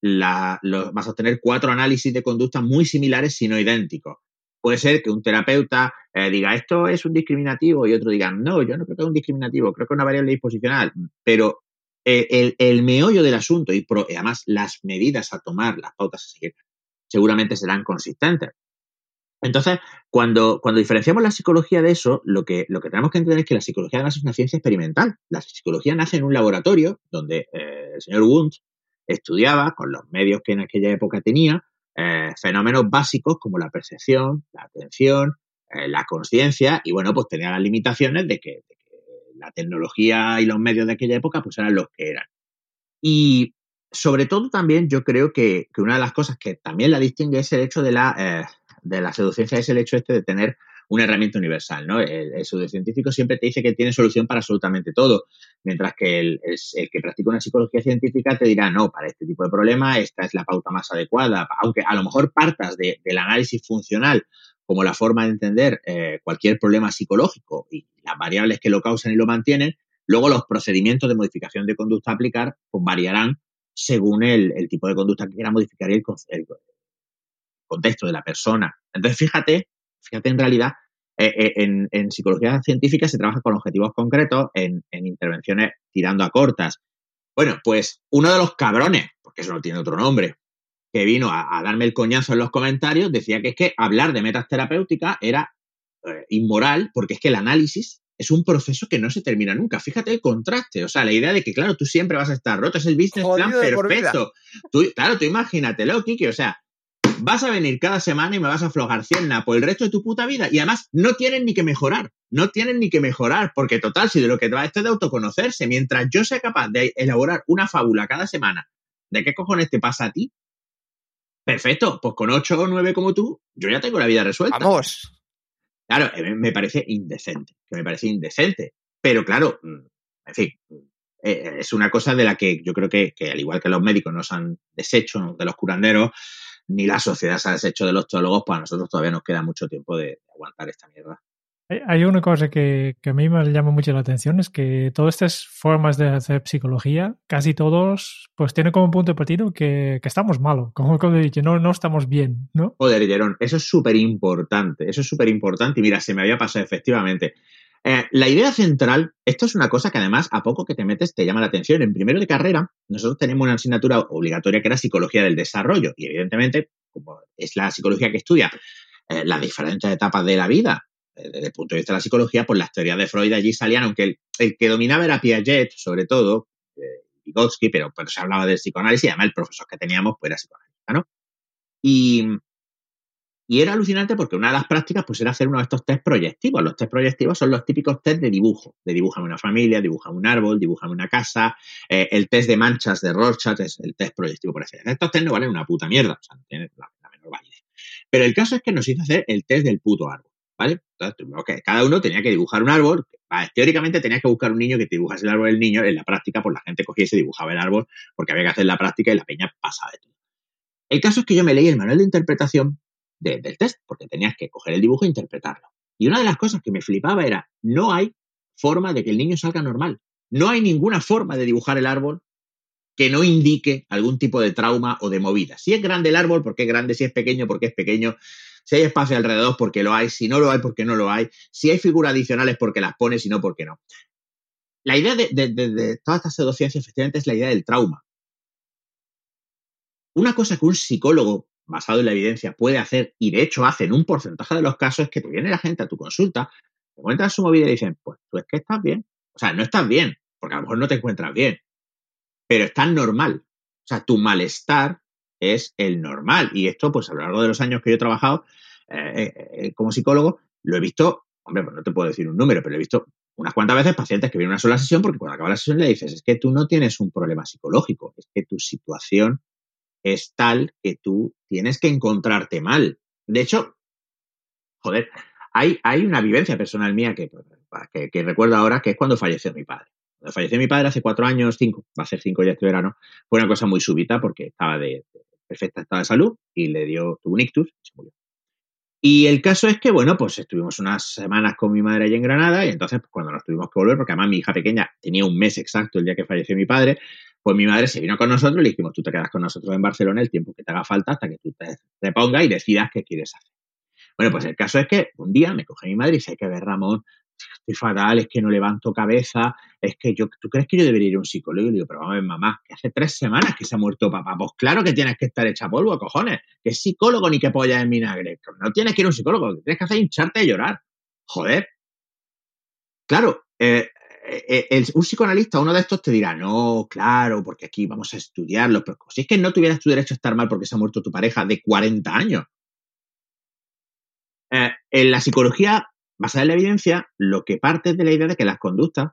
vas a obtener cuatro análisis de conducta muy similares, si no idénticos puede ser que un terapeuta eh, diga esto es un discriminativo y otro diga no, yo no creo que es un discriminativo, creo que es una variable disposicional, pero eh, el, meollo del asunto y, además las medidas a tomar, las pautas a seguir, seguramente serán consistentes. Entonces, cuando, cuando diferenciamos la psicología de eso, lo que, lo que tenemos que entender es que la psicología además es una ciencia experimental. La psicología nace en un laboratorio donde eh, el señor Wundt estudiaba con los medios que en aquella época tenía eh, fenómenos básicos como la percepción, la atención, eh, la conciencia, y bueno, pues tenía las limitaciones de que, la tecnología y los medios de aquella época pues eran los que eran. Y sobre todo también yo creo que, una de las cosas que también la distingue es el hecho de la, eh, de la seducencia, es el hecho este de tener una herramienta universal, ¿no? El, el pseudocientífico siempre te dice que tiene solución para absolutamente todo, mientras que el, que practica una psicología científica te dirá, no, para este tipo de problema esta es la pauta más adecuada, aunque a lo mejor partas del análisis funcional como la forma de entender eh, cualquier problema psicológico y las variables que lo causan y lo mantienen, luego los procedimientos de modificación de conducta a aplicar pues, variarán según el, tipo de conducta que quiera modificar y el, el, contexto de la persona. Entonces, fíjate fíjate, en realidad, eh, eh, en, psicología científica se trabaja con objetivos concretos, en, intervenciones tirando a cortas. Bueno, pues uno de los cabrones, porque eso no tiene otro nombre, que vino a, darme el coñazo en los comentarios, decía que es que hablar de metas terapéuticas era eh, inmoral, porque es que el análisis es un proceso que no se termina nunca. Fíjate el contraste, o sea, la idea de que, claro, tú siempre vas a estar roto, es el business plan perfecto. Tú, claro, tú imagínatelo, Kiki, o sea, vas a venir cada semana y me vas a aflojar 100 por el resto de tu puta vida. Y además, no tienen ni que mejorar. No tienen ni que mejorar. Porque, total, si de lo que te va esto es de autoconocerse, mientras yo sea capaz de elaborar una fábula cada semana de qué cojones te pasa a ti, perfecto. Pues con 8 o 9 como tú, yo ya tengo la vida resuelta. Vamos. Claro, eh, me parece indecente. Que me parece indecente. Pero claro, mm, en fin, eh, es una cosa de la que yo creo que, que, al igual que los médicos nos han deshecho de los curanderos, ni la sociedad se ha deshecho de los teólogos, pues a nosotros todavía nos queda mucho tiempo de, aguantar esta mierda. Hay una cosa que, a mí me llama mucho la atención, es que todas estas formas de hacer psicología, casi todos, pues tienen como punto de partido que, estamos malos, como, como he dicho, no, no estamos bien, ¿no? Joder, Jerón, eso es súper importante, eso es súper importante y mira, se me había pasado efectivamente. Eh, la idea central, esto es una cosa que además a poco que te metes te llama la atención. En primero de carrera, nosotros tenemos una asignatura obligatoria que era psicología del desarrollo y evidentemente, como es la psicología que estudia eh, las diferentes etapas de la vida, eh, desde el punto de vista de la psicología, pues las teorías de Freud allí salían, aunque el, que dominaba era Piaget, sobre todo, Vygotsky, pero, pero se hablaba del psicoanálisis y además el profesor que teníamos pues era psicoanalista, ¿no? Y Y era alucinante porque una de las prácticas pues, era hacer uno de estos test proyectivos. Los test proyectivos son los típicos test de dibujo. De dibujame una familia, dibujame un árbol, dibujame una casa. Eh, el test de manchas de Rorschach es el test proyectivo por excelencia. Estos test no valen una puta mierda, o sea, no tienen la, menor validez. Pero el caso es que nos hizo hacer el test del puto árbol. ¿Vale? Entonces, cada uno tenía que dibujar un árbol. Teóricamente tenías que buscar un niño que te dibujase el árbol del niño. En la práctica, pues la gente cogía y se dibujaba el árbol porque había que hacer la práctica y la peña pasaba de todo. El caso es que yo me leí el manual de interpretación del test, porque tenías que coger el dibujo e interpretarlo. Y una de las cosas que me flipaba era, no hay forma de que el niño salga normal. No hay ninguna forma de dibujar el árbol que no indique algún tipo de trauma o de movida. Si es grande el árbol, porque es grande, si es pequeño, porque es pequeño, si hay espacio alrededor, porque lo hay, si no lo hay, porque no lo hay, si hay figuras adicionales, porque las pones, si no, porque no. La idea de, de todas estas pseudociencias, efectivamente, es la idea del trauma. Una cosa que un psicólogo basado en la evidencia, puede hacer, y de hecho hace en un porcentaje de los casos, es que te viene la gente a tu consulta, te cuentan su movida y dicen, pues tú es que estás bien. O sea, no estás bien, porque a lo mejor no te encuentras bien, pero estás normal. O sea, tu malestar es el normal. Y esto, pues a lo largo de los años que yo he trabajado eh, eh, eh, como psicólogo, lo he visto, hombre, pues no te puedo decir un número, pero he visto unas cuantas veces pacientes que vienen a una sola sesión porque cuando acaba la sesión le dices, es que tú no tienes un problema psicológico, es que tu situación es tal que tú tienes que encontrarte mal. De hecho, joder, hay, hay una vivencia personal mía que, que, recuerdo ahora, que es cuando falleció mi padre. Cuando falleció mi padre hace cuatro años, cinco, va a ser cinco ya este verano, fue una cosa muy súbita porque estaba de, perfecta estado de salud y le dio, tuvo un ictus y se murió. Y el caso es que, bueno, pues estuvimos unas semanas con mi madre allí en Granada y entonces pues, cuando nos tuvimos que volver, porque además mi hija pequeña tenía un mes exacto el día que falleció mi padre, pues mi madre se vino con nosotros y le dijimos, tú te quedas con nosotros en Barcelona el tiempo que te haga falta hasta que tú te, te pongas y decidas qué quieres hacer. Bueno, pues el caso es que un día me coge mi madre y dice, hay que ver, Ramón, estoy fatal, es que no levanto cabeza, es que yo, ¿tú crees que yo debería ir a un psicólogo? Y le digo, pero vamos a ver, mamá, que hace tres semanas que se ha muerto papá. Pues claro que tienes que estar hecha polvo, cojones. Que es psicólogo ni que polla en vinagre. No tienes que ir a un psicólogo, tienes que hacer es hincharte y llorar. Joder. Claro, eh, eh, eh, un psicoanalista, uno de estos, te dirá, no, claro, porque aquí vamos a estudiarlo, pero si es que no tuvieras tu derecho a estar mal porque se ha muerto tu pareja de 40 años. Eh, en la psicología basada en la evidencia, lo que parte es de la idea de que las conductas,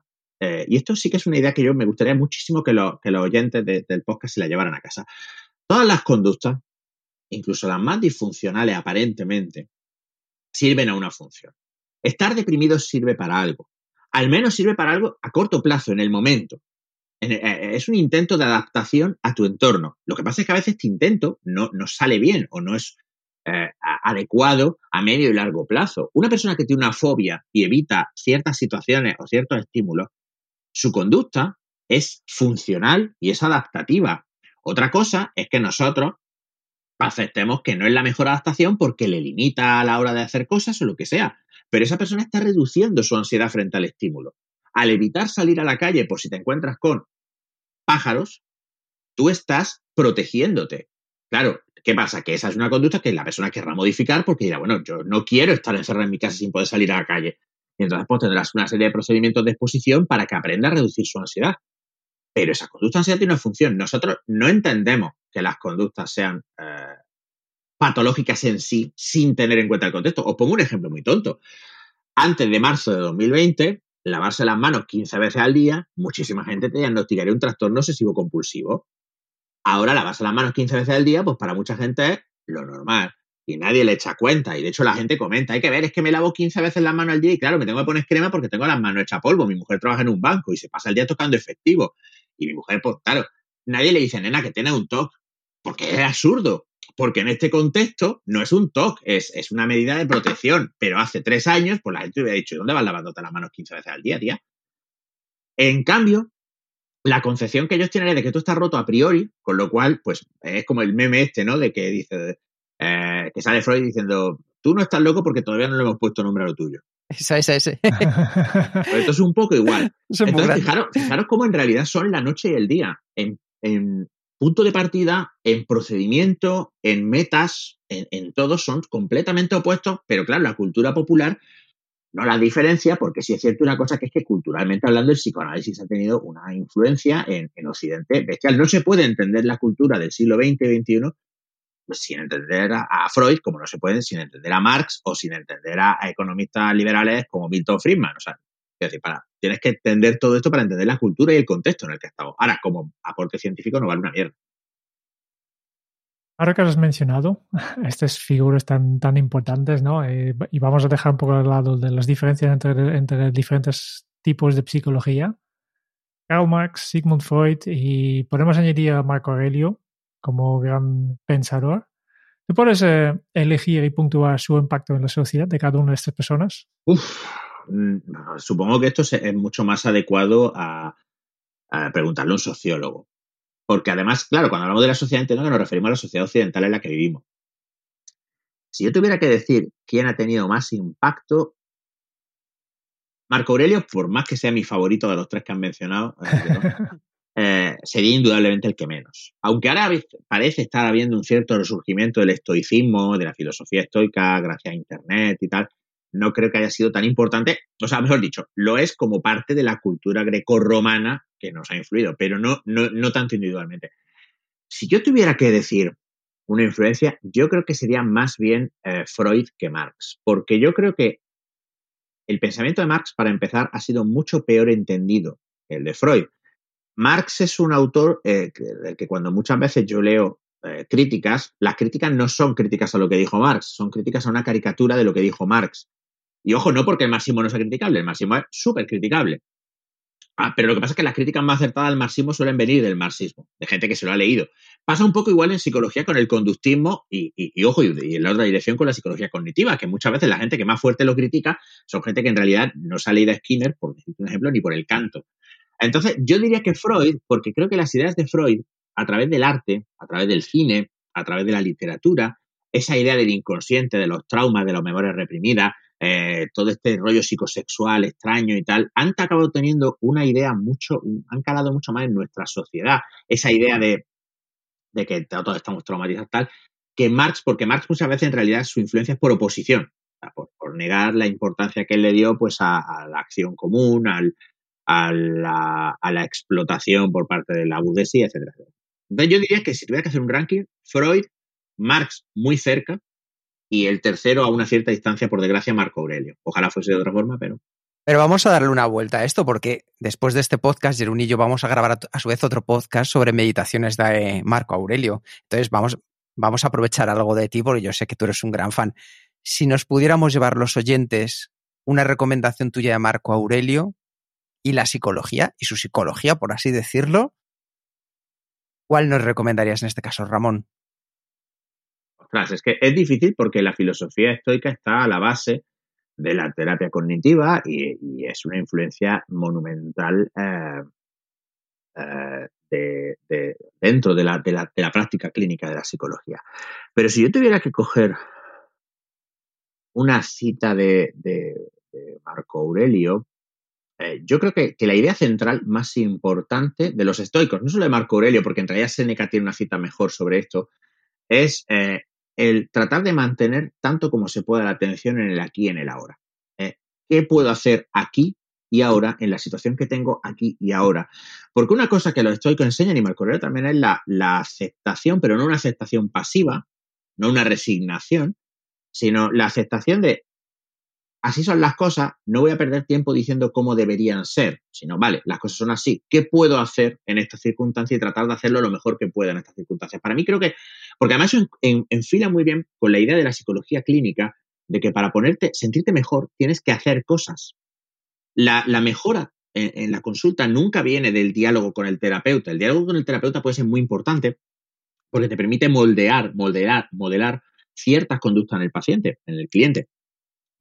y esto sí que es una idea que yo me gustaría muchísimo que, los oyentes del podcast se la llevaran a casa. Todas las conductas, incluso las más disfuncionales aparentemente, sirven a una función. Estar deprimido sirve para algo al menos sirve para algo a corto plazo, en el momento. Eh, eh, es un intento de adaptación a tu entorno. Lo que pasa es que a veces este intento no, no sale bien o no es eh, adecuado a medio y largo plazo. Una persona que tiene una fobia y evita ciertas situaciones o ciertos estímulos, su conducta es funcional y es adaptativa. Otra cosa es que nosotros aceptemos que no es la mejor adaptación porque le limita a la hora de hacer cosas o lo que sea pero esa persona está reduciendo su ansiedad frente al estímulo. Al evitar salir a la calle por si te encuentras con pájaros, tú estás protegiéndote. Claro, ¿qué pasa? Que esa es una conducta que la persona querrá modificar porque dirá, bueno, yo no quiero estar encerrado en mi casa sin poder salir a la calle. Y entonces pues tendrás una serie de procedimientos de exposición para que aprenda a reducir su ansiedad. Pero esa conducta ansiedad tiene una función. Nosotros no entendemos que las conductas sean eh, patológicas en sí sin tener en cuenta el contexto. Os pongo un ejemplo muy tonto. Antes de marzo de 2020, lavarse las manos 15 veces al día, muchísima gente te diagnosticaría un trastorno obsesivo compulsivo. Ahora lavarse las manos 15 veces al día, pues para mucha gente es lo normal. Y nadie le echa cuenta. Y de hecho la gente comenta, hay que ver, es que me lavo 15 veces las manos al día y claro, me tengo que poner crema porque tengo las manos hechas polvo. Mi mujer trabaja en un banco y se pasa el día tocando efectivo. Y mi mujer, pues claro, nadie le dice, nena, que tiene un TOC. Porque es absurdo porque en este contexto no es un TOC, es, es, una medida de protección. Pero hace tres años, pues la gente hubiera dicho, ¿dónde vas lavándote las manos 15 veces al día, tía? En cambio, la concepción que ellos tienen es de que tú estás roto a priori, con lo cual, pues es como el meme este, ¿no? De que dice, eh, que sale Freud diciendo, tú no estás loco porque todavía no le hemos puesto nombre a lo tuyo. Esa, esa, ese. Pues esto es un poco igual. Entonces, fijaros, fijaros, cómo en realidad son la noche y el día. En, en, punto de partida, en procedimiento, en metas, en, todos son completamente opuestos, pero claro, la cultura popular no la diferencia porque sí es cierto una cosa que es que culturalmente hablando el psicoanálisis ha tenido una influencia en, Occidente bestial. No se puede entender la cultura del siglo XX y XXI sin entender a, Freud, como no se pueden sin entender a Marx o sin entender a, economistas liberales como Milton Friedman. O sea, es decir, para, tienes que entender todo esto para entender la cultura y el contexto en el que estamos. Ahora, como aporte científico no vale una mierda. Ahora que has mencionado estas figuras tan, tan importantes, ¿no? Eh, y vamos a dejar un poco al lado de las diferencias entre, entre diferentes tipos de psicología. Karl Marx, Sigmund Freud y podemos añadir a Marco Aurelio como gran pensador. ¿Tú puedes eh, elegir y puntuar su impacto en la sociedad de cada una de estas personas? Uf, supongo que esto es mucho más adecuado a, preguntarle a un sociólogo. Porque además, claro, cuando hablamos de la sociedad entiendo que nos referimos a la sociedad occidental en la que vivimos. Si yo tuviera que decir quién ha tenido más impacto, Marco Aurelio, por más que sea mi favorito de los tres que han mencionado, eh, eh, sería indudablemente el que menos. Aunque ahora parece estar habiendo un cierto resurgimiento del estoicismo, de la filosofía estoica, gracias a Internet y tal, no creo que haya sido tan importante, o sea, mejor dicho, lo es como parte de la cultura greco-romana que nos ha influido, pero no, no, tanto individualmente. Si yo tuviera que decir una influencia, yo creo que sería más bien eh, Freud que Marx, porque yo creo que el pensamiento de Marx, para empezar, ha sido mucho peor entendido que el de Freud. Marx es un autor eh, que, cuando muchas veces yo leo eh, críticas, las críticas no son críticas a lo que dijo Marx, son críticas a una caricatura de lo que dijo Marx. Y ojo, no porque el marxismo no sea criticable, el marxismo es súper criticable. Ah, pero lo que pasa es que las críticas más acertadas al marxismo suelen venir del marxismo, de gente que se lo ha leído. Pasa un poco igual en psicología con el conductismo y, ojo, y, en la otra dirección con la psicología cognitiva, que muchas veces la gente que más fuerte lo critica son gente que en realidad no se ha leído a Skinner, por decir un ejemplo, ni por el canto. Entonces, yo diría que Freud, porque creo que las ideas de Freud, a través del arte, a través del cine, a través de la literatura, esa idea del inconsciente, de los traumas, de las memorias reprimidas, eh, todo este rollo psicosexual extraño y tal, han acabado teniendo una idea mucho, han calado mucho más en nuestra sociedad. Esa idea de, que todos estamos traumatizados tal, que Marx, porque Marx muchas veces en realidad su influencia es por oposición, por, negar la importancia que él le dio pues a, la acción común, al, a, la, a, la, explotación por parte de la burguesía, etcétera, Entonces yo diría que si tuviera que hacer un ranking, Freud Marx muy cerca y el tercero a una cierta distancia, por desgracia, Marco Aurelio. Ojalá fuese de otra forma, pero... Pero vamos a darle una vuelta a esto porque después de este podcast, Jerún y yo vamos a grabar a su vez otro podcast sobre meditaciones de Marco Aurelio. Entonces vamos, vamos a aprovechar algo de ti porque yo sé que tú eres un gran fan. Si nos pudiéramos llevar los oyentes una recomendación tuya de Marco Aurelio y la psicología, y su psicología, por así decirlo, ¿cuál nos recomendarías en este caso, Ramón? Es que es difícil porque la filosofía estoica está a la base de la terapia cognitiva y, es una influencia monumental eh, eh, dentro de la, práctica clínica de la psicología. Pero si yo tuviera que coger una cita de, Marco Aurelio, eh, yo creo que, la idea central más importante de los estoicos, no solo de Marco Aurelio, porque en realidad Seneca tiene una cita mejor sobre esto, es el tratar de mantener tanto como se pueda la atención en el aquí y en el ahora. ¿eh? ¿Qué puedo hacer aquí y ahora en la situación que tengo aquí y ahora? Porque una cosa que los estoicos enseñan y Marco también es la, la aceptación, pero no una aceptación pasiva, no una resignación, sino la aceptación de así son las cosas, no voy a perder tiempo diciendo cómo deberían ser, sino, vale, las cosas son así, ¿qué puedo hacer en estas circunstancias y tratar de hacerlo lo mejor que pueda en estas circunstancias? Para mí creo que, porque además eso enfila muy bien con la idea de la psicología clínica de que para ponerte, sentirte mejor, tienes que hacer cosas. La, mejora en, en la consulta nunca viene del diálogo con el terapeuta. El diálogo con el terapeuta puede ser muy importante porque te permite moldear, moldear, modelar ciertas conductas en el paciente, en el cliente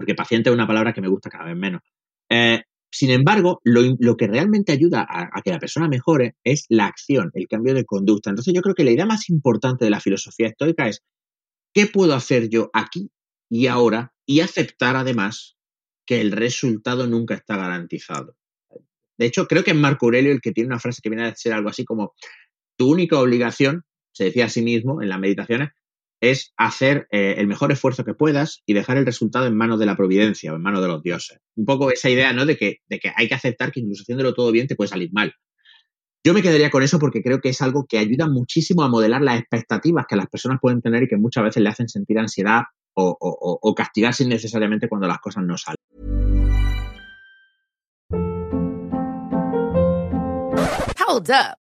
porque paciente es una palabra que me gusta cada vez menos. Eh, sin embargo, lo, que realmente ayuda a, que la persona mejore es la acción, el cambio de conducta. Entonces yo creo que la idea más importante de la filosofía estoica es qué puedo hacer yo aquí y ahora y aceptar además que el resultado nunca está garantizado. De hecho, creo que es Marco Aurelio el que tiene una frase que viene a ser algo así como tu única obligación, se decía a sí mismo en las meditaciones, es hacer eh, el mejor esfuerzo que puedas y dejar el resultado en manos de la providencia o en manos de los dioses. Un poco esa idea, ¿no? De que, de que hay que aceptar que incluso haciéndolo todo bien te puede salir mal. Yo me quedaría con eso porque creo que es algo que ayuda muchísimo a modelar las expectativas que las personas pueden tener y que muchas veces le hacen sentir ansiedad o, o, o castigarse innecesariamente cuando las cosas no salen. Hold up.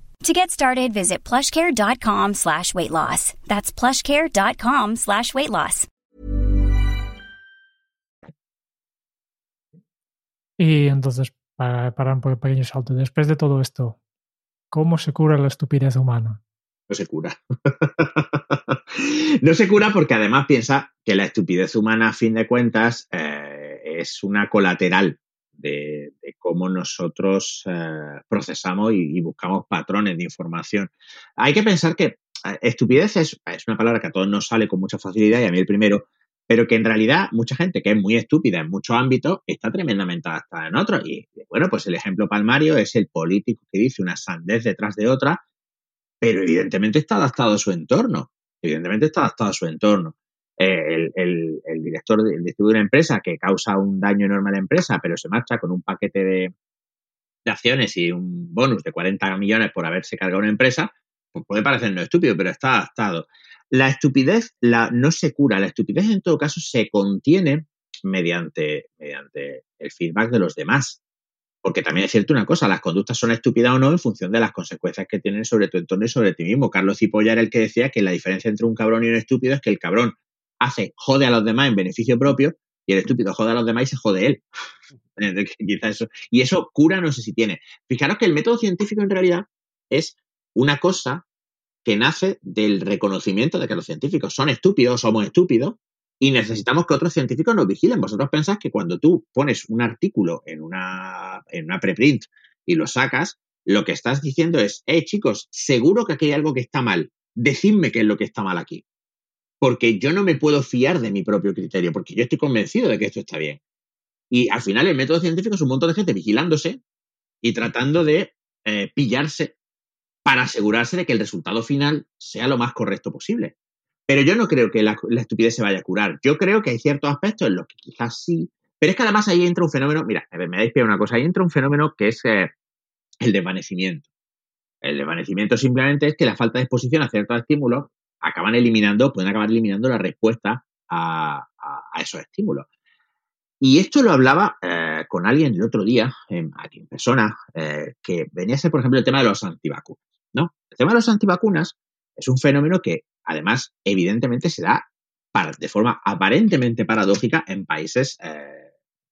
To get started, visit plushcare.com slash weight loss. That's plushcare.com slash weight loss. Y entonces, para, para un pequeño salto, después de todo esto, ¿cómo se cura la estupidez humana? No se cura. no se cura porque además piensa que la estupidez humana, a fin de cuentas, eh, es una colateral de, cómo nosotros eh, procesamos y, y, buscamos patrones de información. Hay que pensar que eh, estupidez es, es, una palabra que a todos nos sale con mucha facilidad y a mí el primero, pero que en realidad mucha gente que es muy estúpida en muchos ámbitos está tremendamente adaptada en otros. Y bueno, pues el ejemplo palmario es el político que dice una sandez detrás de otra, pero evidentemente está adaptado a su entorno. Evidentemente está adaptado a su entorno. El, el, director, el distribuidor de una empresa que causa un daño enorme a la empresa, pero se marcha con un paquete de, de acciones y un bonus de 40 millones por haberse cargado una empresa, pues puede parecernos estúpido, pero está adaptado. La estupidez la, no se cura, la estupidez en todo caso se contiene mediante, mediante el feedback de los demás. Porque también es cierto una cosa, las conductas son estúpidas o no en función de las consecuencias que tienen sobre tu entorno y sobre ti mismo. Carlos Cipolla era el que decía que la diferencia entre un cabrón y un estúpido es que el cabrón hace, jode a los demás en beneficio propio y el estúpido jode a los demás y se jode él. eso. Y eso cura no sé si tiene. Fijaros que el método científico en realidad es una cosa que nace del reconocimiento de que los científicos son estúpidos, somos estúpidos, y necesitamos que otros científicos nos vigilen. Vosotros pensáis que cuando tú pones un artículo en una, en una preprint y lo sacas, lo que estás diciendo es, eh, chicos, seguro que aquí hay algo que está mal. Decidme qué es lo que está mal aquí. Porque yo no me puedo fiar de mi propio criterio, porque yo estoy convencido de que esto está bien. Y al final el método científico es un montón de gente vigilándose y tratando de eh, pillarse para asegurarse de que el resultado final sea lo más correcto posible. Pero yo no creo que la, estupidez se vaya a curar. Yo creo que hay ciertos aspectos en los que quizás sí. Pero es que además ahí entra un fenómeno, mira, me dais pie una cosa, ahí entra un fenómeno que es eh, el desvanecimiento. El desvanecimiento simplemente es que la falta de exposición a ciertos estímulos acaban eliminando, pueden acabar eliminando la respuesta a, a, esos estímulos. Y esto lo hablaba eh, con alguien el otro día, eh, aquí en persona, eh, que venía a ser, por ejemplo, el tema de los antivacunas. ¿no? El tema de los antivacunas es un fenómeno que, además, evidentemente se da de forma aparentemente paradójica en países eh,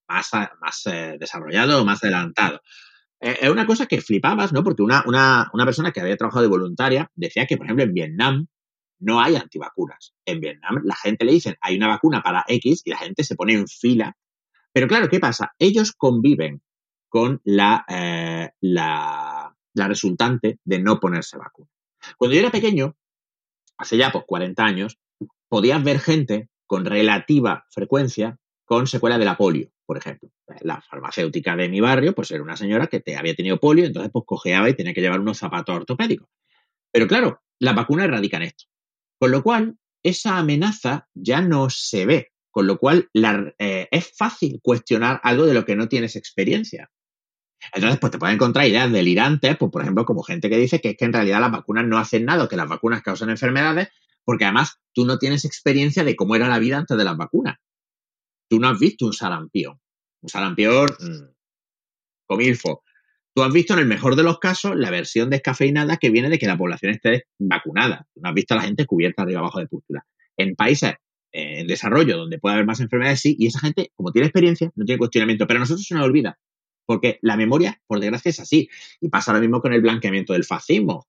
más, más desarrollados o más adelantados. Es una cosa que flipabas, ¿no? Porque una, una, una persona que había trabajado de voluntaria decía que, por ejemplo, en Vietnam no hay antivacunas. En Vietnam la gente le dicen hay una vacuna para X y la gente se pone en fila. Pero claro, ¿qué pasa? Ellos conviven con la, eh, la, la resultante de no ponerse vacuna. Cuando yo era pequeño, hace ya pues 40 años, podías ver gente con relativa frecuencia con secuela de la polio, por ejemplo. La farmacéutica de mi barrio, pues era una señora que te había tenido polio, entonces pues cojeaba y tenía que llevar unos zapatos ortopédicos. Pero claro, la vacuna erradican esto. Con lo cual, esa amenaza ya no se ve. Con lo cual, eh, es fácil cuestionar algo de lo que no tienes experiencia. Entonces, pues te pueden encontrar ideas delirantes, pues por ejemplo, como gente que dice que es que en realidad las vacunas no hacen nada, que las vacunas causan enfermedades, porque además tú no tienes experiencia de cómo era la vida antes de las vacunas. Tú no has visto un sarampión. Un sarampión mmm, comilfo. Tú has visto en el mejor de los casos la versión descafeinada que viene de que la población esté vacunada. No has visto a la gente cubierta arriba abajo de pústula. En países en desarrollo, donde puede haber más enfermedades, sí, y esa gente, como tiene experiencia, no tiene cuestionamiento, pero a nosotros se nos olvida, porque la memoria, por desgracia, es así. Y pasa lo mismo con el blanqueamiento del fascismo.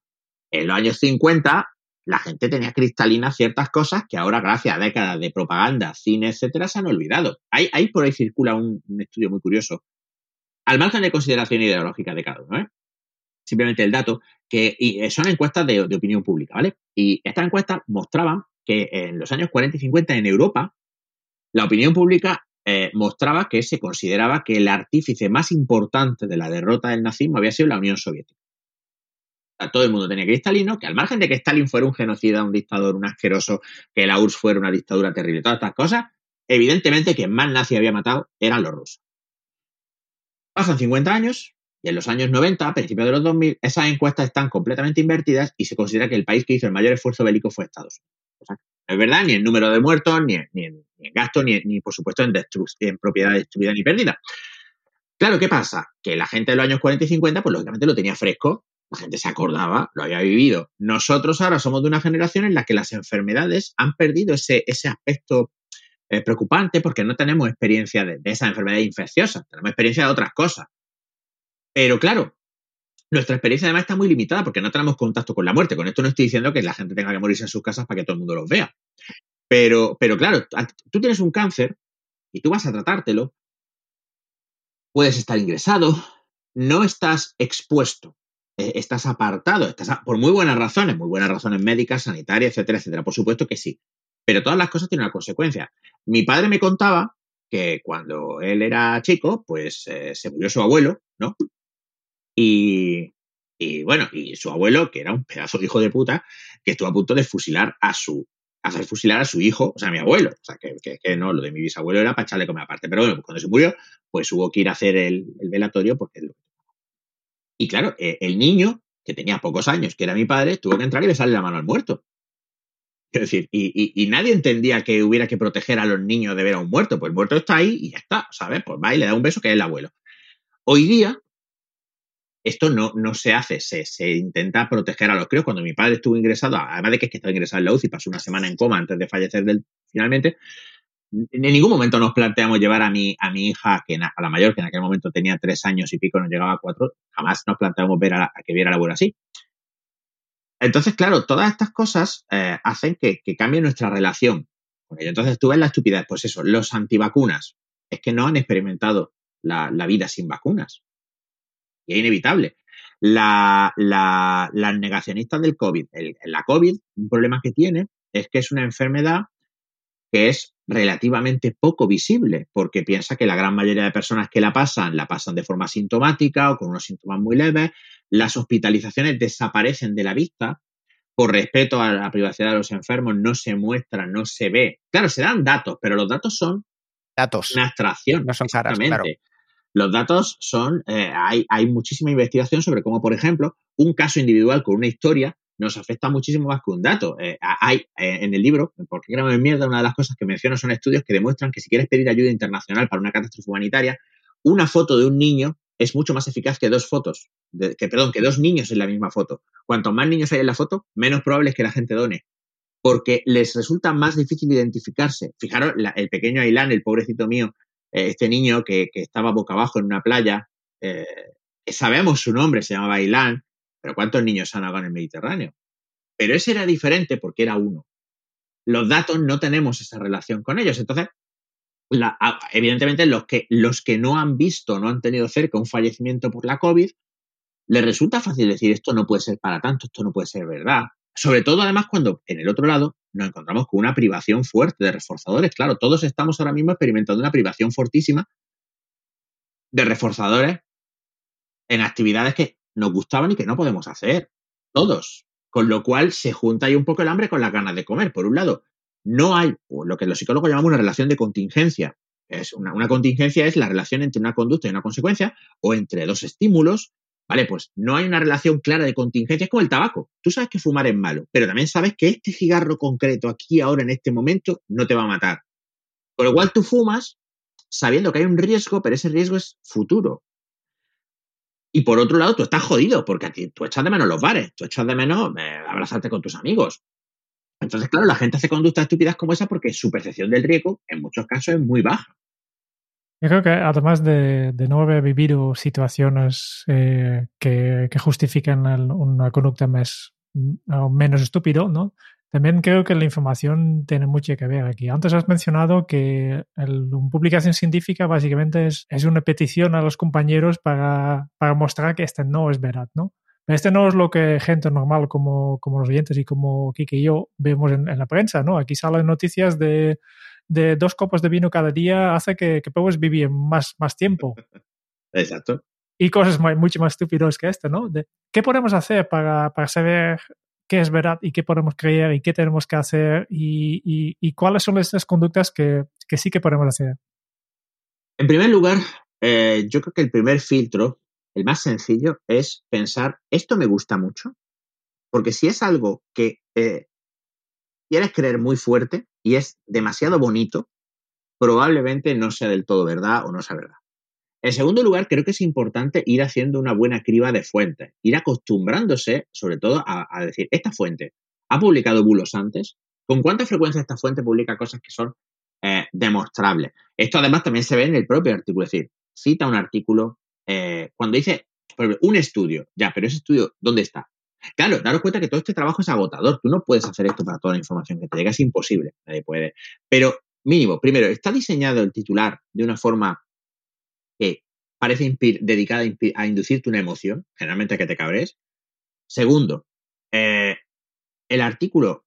En los años 50, la gente tenía cristalinas ciertas cosas que ahora, gracias a décadas de propaganda, cine, etcétera, se han olvidado. Ahí, por ahí circula un, estudio muy curioso, al margen de consideración ideológica de cada uno, ¿eh? simplemente el dato, que y son encuestas de, de opinión pública, ¿vale? Y estas encuestas mostraban que en los años 40 y 50 en Europa, la opinión pública eh, mostraba que se consideraba que el artífice más importante de la derrota del nazismo había sido la Unión Soviética. todo el mundo tenía cristalino, que al margen de que Stalin fuera un genocida, un dictador, un asqueroso, que la URSS fuera una dictadura terrible, todas estas cosas, evidentemente quien más nazi había matado eran los rusos. Pasan 50 años y en los años 90, a principios de los 2000, esas encuestas están completamente invertidas y se considera que el país que hizo el mayor esfuerzo bélico fue Estados Unidos. no es verdad ni en número de muertos, ni en, gasto, ni, por supuesto en, en propiedad destruida ni perdida. Claro, ¿qué pasa? Que la gente de los años 40 y 50, pues lógicamente lo tenía fresco, la gente se acordaba, lo había vivido. Nosotros ahora somos de una generación en la que las enfermedades han perdido ese, ese aspecto eh, preocupante porque no tenemos experiencia de, de esas enfermedades infecciosas, tenemos experiencia de otras cosas. Pero claro, nuestra experiencia además está muy limitada porque no tenemos contacto con la muerte. Con esto no estoy diciendo que la gente tenga que morirse en sus casas para que todo el mundo los vea. Pero, pero claro, tú tienes un cáncer y tú vas a tratártelo, puedes estar ingresado, no estás expuesto, eh, estás apartado, estás por muy buenas razones, muy buenas razones médicas, sanitarias, etcétera, etcétera. Por supuesto que sí. Pero todas las cosas tienen una consecuencia. Mi padre me contaba que cuando él era chico, pues eh, se murió su abuelo, ¿no? Y, bueno, y su abuelo, que era un pedazo de hijo de puta, que estuvo a punto de fusilar a su, hacer fusilar a su hijo, o sea, a mi abuelo. O sea, que, no, lo de mi bisabuelo era para echarle comer aparte. Pero bueno, cuando se murió, pues hubo que ir a hacer el, velatorio porque Y claro, e, el niño, que tenía pocos años, que era mi padre, tuvo que entrar y besarle la mano al muerto. Es decir, y, nadie entendía que hubiera que proteger a los niños de ver a un muerto. Pues el muerto está ahí y ya está, ¿sabes? Pues va y le da un beso que es el abuelo. Hoy día, esto no, no se hace, se, intenta proteger a los críos. Cuando mi padre estuvo ingresado, además de que, es que estaba ingresado en la UCI, pasó una semana en coma antes de fallecer finalmente, en ningún momento nos planteamos llevar a mi, a mi hija, que a la mayor, que en aquel momento tenía tres años y pico, nos llegaba a cuatro, jamás nos planteamos ver a, que viera la abuela así. Entonces, claro, todas estas cosas eh, hacen que, cambie nuestra relación con. Entonces, tú ves la estupidez, pues eso, los antivacunas, es que no han experimentado la, vida sin vacunas es inevitable. La, la, las negacionistas del COVID, la COVID, un problema que tiene es que es una enfermedad que es relativamente poco visible, porque piensa que la gran mayoría de personas que la pasan, la pasan de forma sintomática o con unos síntomas muy leves, las hospitalizaciones desaparecen de la vista, por respeto a la privacidad de los enfermos, no se muestra, no se ve. Claro, se dan datos, pero los datos son datos. Una abstracción. No son caras, claro. Los datos son, eh, hay, hay muchísima investigación sobre cómo, por ejemplo, un caso individual con una historia nos afecta muchísimo más que un dato. Eh, hay eh, en el libro, ¿Por qué gramo de mierda? Una de las cosas que menciono son estudios que demuestran que si quieres pedir ayuda internacional para una catástrofe humanitaria, una foto de un niño es mucho más eficaz que dos fotos, que perdón, que dos niños en la misma foto. Cuanto más niños hay en la foto, menos probable es que la gente done, porque les resulta más difícil identificarse. Fijaros, el pequeño Ailán, el pobrecito mío, eh, este niño que, estaba boca abajo en una playa, eh, sabemos su nombre, se llamaba Ilan, pero ¿cuántos niños han ahogado en el Mediterráneo? Pero ese era diferente porque era uno. Los datos no tenemos esa relación con ellos. Entonces, evidentemente, los que, los que no han visto, no han tenido cerca un fallecimiento por la COVID, les resulta fácil decir esto no puede ser para tanto, esto no puede ser verdad. Sobre todo, además, cuando en el otro lado nos encontramos con una privación fuerte de reforzadores. Claro, todos estamos ahora mismo experimentando una privación fortísima de reforzadores en actividades que nos gustaban y que no podemos hacer. Todos. Con lo cual se junta ahí un poco el hambre con las ganas de comer. Por un lado, no hay lo que los psicólogos llamamos una relación de contingencia. Es una, una contingencia es la relación entre una conducta y una consecuencia o entre dos estímulos Vale, pues no hay una relación clara de contingencia, es como el tabaco. Tú sabes que fumar es malo, pero también sabes que este cigarro concreto aquí, ahora, en este momento, no te va a matar. Con lo cual tú fumas sabiendo que hay un riesgo, pero ese riesgo es futuro. Y por otro lado, tú estás jodido, porque a tú echas de menos los bares, tú echas de menos eh, abrazarte con tus amigos. Entonces, claro, la gente hace conductas estúpidas como esa porque su percepción del riesgo en muchos casos es muy baja. Yo creo que además de, no haber vivido situaciones eh, que, justifiquen una conducta más, menos estúpido, ¿no? También creo que la información tiene mucho que ver aquí. Antes has mencionado que una publicación científica básicamente es, es, una petición a los compañeros para, para mostrar que este no es verdad, ¿no? Este no es lo que gente normal como, como los oyentes y como Kike y yo vemos en, la prensa, ¿no? Aquí salen noticias de, de, dos copos de vino cada día hace que, que puedes vivir más, más tiempo. Exacto. Y cosas mucho más estúpidas que esto, ¿no? De, ¿Qué podemos hacer para, para saber qué es verdad y qué podemos creer y qué tenemos que hacer y, cuáles son esas conductas que, que, sí que podemos hacer? En primer lugar, eh, yo creo que el primer filtro, el más sencillo, es pensar, esto me gusta mucho, porque si es algo que eh, quieres creer muy fuerte y es demasiado bonito, probablemente no sea del todo verdad o no sea verdad. En segundo lugar, creo que es importante ir haciendo una buena criba de fuentes, ir acostumbrándose, sobre todo, a, decir, esta fuente ha publicado bulos antes, ¿con cuánta frecuencia esta fuente publica cosas que son eh, demostrables? Esto además también se ve en el propio artículo, es decir, cita un artículo, eh, cuando dice un estudio, ya, pero ese estudio, ¿dónde está? Claro, daros cuenta que todo este trabajo es agotador. Tú no puedes hacer esto para toda la información que te llega, es imposible, nadie puede. Pero mínimo, primero, está diseñado el titular de una forma que parece dedicada a, inducirte una emoción, generalmente que te cabres. Segundo, eh, el artículo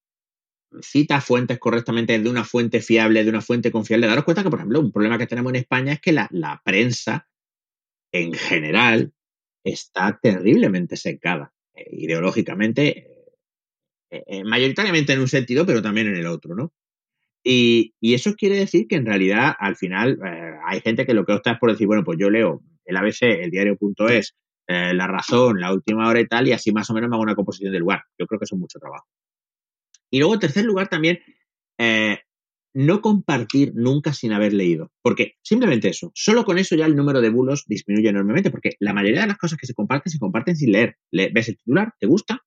cita fuentes correctamente de una fuente fiable, de una fuente confiable. Daros cuenta que, por ejemplo, un problema que tenemos en España es que la, prensa, en general, está terriblemente secada, eh, ideológicamente, eh, mayoritariamente en un sentido, pero también en el otro, ¿no? Y, eso quiere decir que en realidad al final eh, hay gente que lo que opta es por decir, bueno, pues yo leo el ABC, el diario.es, eh, La Razón, La Última Hora y tal, y así más o menos me hago una composición del lugar. Yo creo que eso es mucho trabajo. Y luego, en tercer lugar, también eh, no compartir nunca sin haber leído. Porque simplemente eso, solo con eso ya el número de bulos disminuye enormemente, porque la mayoría de las cosas que se comparten se comparten sin leer. ves el titular, te gusta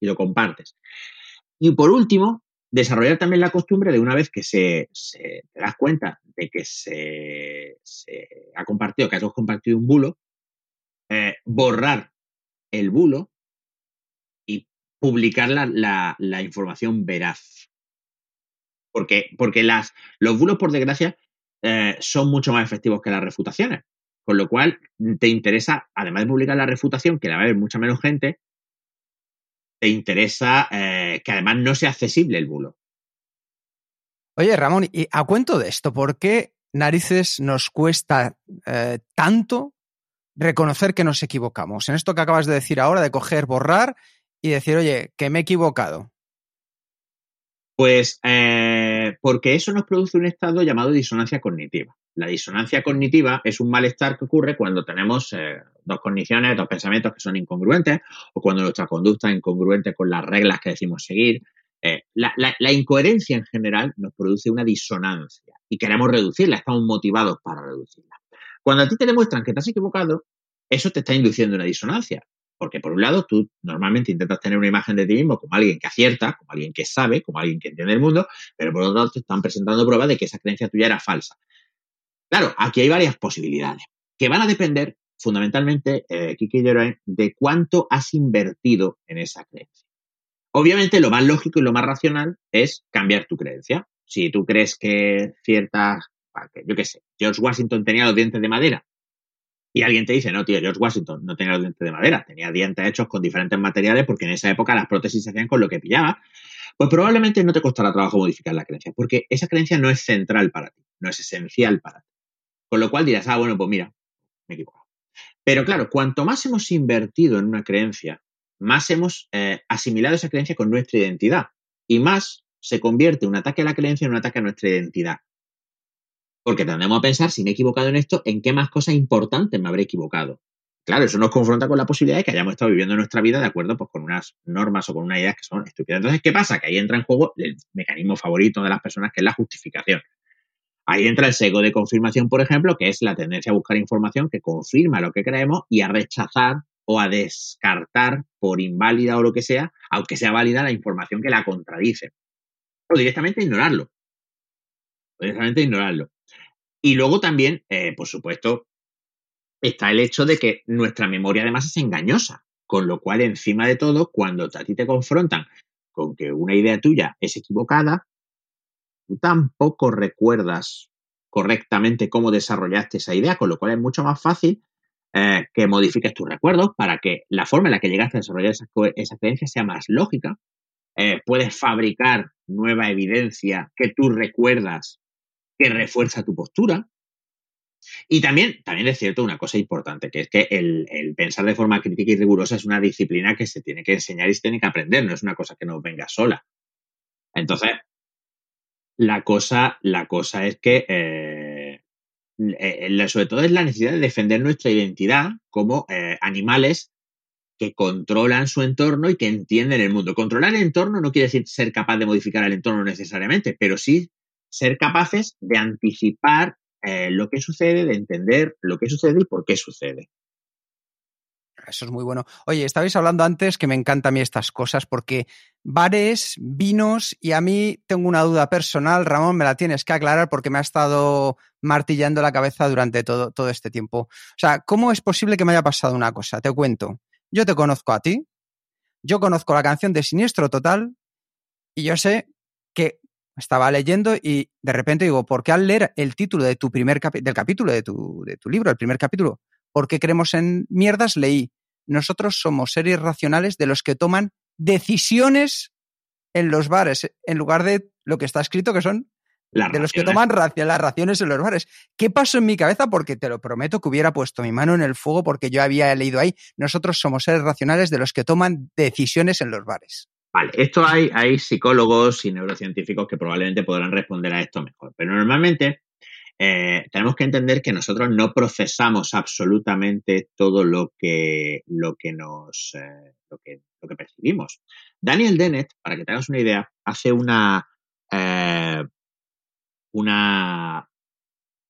y lo compartes. Y por último, desarrollar también la costumbre de una vez que se, te das cuenta de que se, ha compartido, que has compartido un bulo, eh, borrar el bulo y publicar la, información veraz. Porque, porque las, los bulos, por desgracia, eh, son mucho más efectivos que las refutaciones. Con lo cual, te interesa, además de publicar la refutación, que la va a ver mucha menos gente, te interesa eh, que además no sea accesible el bulo. Oye, Ramón, y a cuento de esto, ¿por qué narices nos cuesta eh, tanto reconocer que nos equivocamos? En esto que acabas de decir ahora, de coger, borrar y decir, oye, que me he equivocado. Pues eh, porque eso nos produce un estado llamado disonancia cognitiva. La disonancia cognitiva es un malestar que ocurre cuando tenemos eh, dos cogniciones, dos pensamientos que son incongruentes o cuando nuestra conducta es incongruente con las reglas que decimos seguir. Eh, la, incoherencia en general nos produce una disonancia y queremos reducirla, estamos motivados para reducirla. Cuando a ti te demuestran que has equivocado, eso te está induciendo una disonancia. Porque por un lado, tú normalmente intentas tener una imagen de ti mismo como alguien que acierta, como alguien que sabe, como alguien que entiende el mundo, pero por otro lado te están presentando pruebas de que esa creencia tuya era falsa. Claro, aquí hay varias posibilidades que van a depender fundamentalmente, eh, Kiki de cuánto has invertido en esa creencia. Obviamente, lo más lógico y lo más racional es cambiar tu creencia. Si tú crees que ciertas, yo qué sé, George Washington tenía los dientes de madera y alguien te dice, no, tío, George Washington no tenía los dientes de madera, tenía dientes hechos con diferentes materiales porque en esa época las prótesis se hacían con lo que pillaba, pues probablemente no te costará trabajo modificar la creencia, porque esa creencia no es central para ti, no es esencial para ti. Con lo cual dirás, ah, bueno, pues mira, me he equivocado. Pero claro, cuanto más hemos invertido en una creencia, más hemos eh, asimilado esa creencia con nuestra identidad y más se convierte un ataque a la creencia en un ataque a nuestra identidad. Porque tendemos a pensar, si me he equivocado en esto, ¿en qué más cosas importantes me habré equivocado? Claro, eso nos confronta con la posibilidad de que hayamos estado viviendo nuestra vida de acuerdo pues, con unas normas o con unas ideas que son estúpidas. Entonces, ¿qué pasa? Que ahí entra en juego el mecanismo favorito de las personas, que es la justificación. Ahí entra el sesgo de confirmación, por ejemplo, que es la tendencia a buscar información que confirma lo que creemos y a rechazar o a descartar por inválida o lo que sea, aunque sea válida la información que la contradice. o directamente ignorarlo. O directamente ignorarlo. Y luego también, eh, por supuesto, está el hecho de que nuestra memoria además es engañosa. Con lo cual, encima de todo, cuando a ti te confrontan con que una idea tuya es equivocada, tú tampoco recuerdas correctamente cómo desarrollaste esa idea, con lo cual es mucho más fácil eh, que modifiques tus recuerdos para que la forma en la que llegaste a desarrollar esa, esa creencia sea más lógica. Eh, puedes fabricar nueva evidencia que tú recuerdas que refuerza tu postura. Y también, también es cierto una cosa importante, que es que el, pensar de forma crítica y rigurosa es una disciplina que se tiene que enseñar y se tiene que aprender, no es una cosa que nos venga sola. Entonces, la cosa, la cosa es que, eh, eh, sobre todo es la necesidad de defender nuestra identidad como eh, animales que controlan su entorno y que entienden el mundo. Controlar el entorno no quiere decir ser capaz de modificar el entorno necesariamente, pero sí ser capaces de anticipar eh, lo que sucede, de entender lo que sucede y por qué sucede. Eso es muy bueno. Oye, estabais hablando antes que me encantan a mí estas cosas porque bares, vinos y a mí tengo una duda personal, Ramón, me la tienes que aclarar porque me ha estado martillando la cabeza durante todo, todo este tiempo. O sea, ¿cómo es posible que me haya pasado una cosa? Te cuento. Yo te conozco a ti, yo conozco la canción de Siniestro Total y yo sé que estaba leyendo y de repente digo, ¿por qué al leer el título de tu primer del capítulo de tu, de tu libro, el primer capítulo, ¿por qué creemos en mierdas? Leí, nosotros somos seres racionales de los que toman decisiones en los bares, en lugar de lo que está escrito que son de los que toman las raciones en los bares. ¿Qué pasó en mi cabeza? Porque te lo prometo que hubiera puesto mi mano en el fuego porque yo había leído ahí, nosotros somos seres racionales de los que toman decisiones en los bares. Vale, esto hay, hay psicólogos y neurocientíficos que probablemente podrán responder a esto mejor, pero normalmente eh, tenemos que entender que nosotros no procesamos absolutamente todo lo que, lo que nos eh, lo, que, percibimos. Daniel Dennett, para que te hagas una idea, hace una, eh, una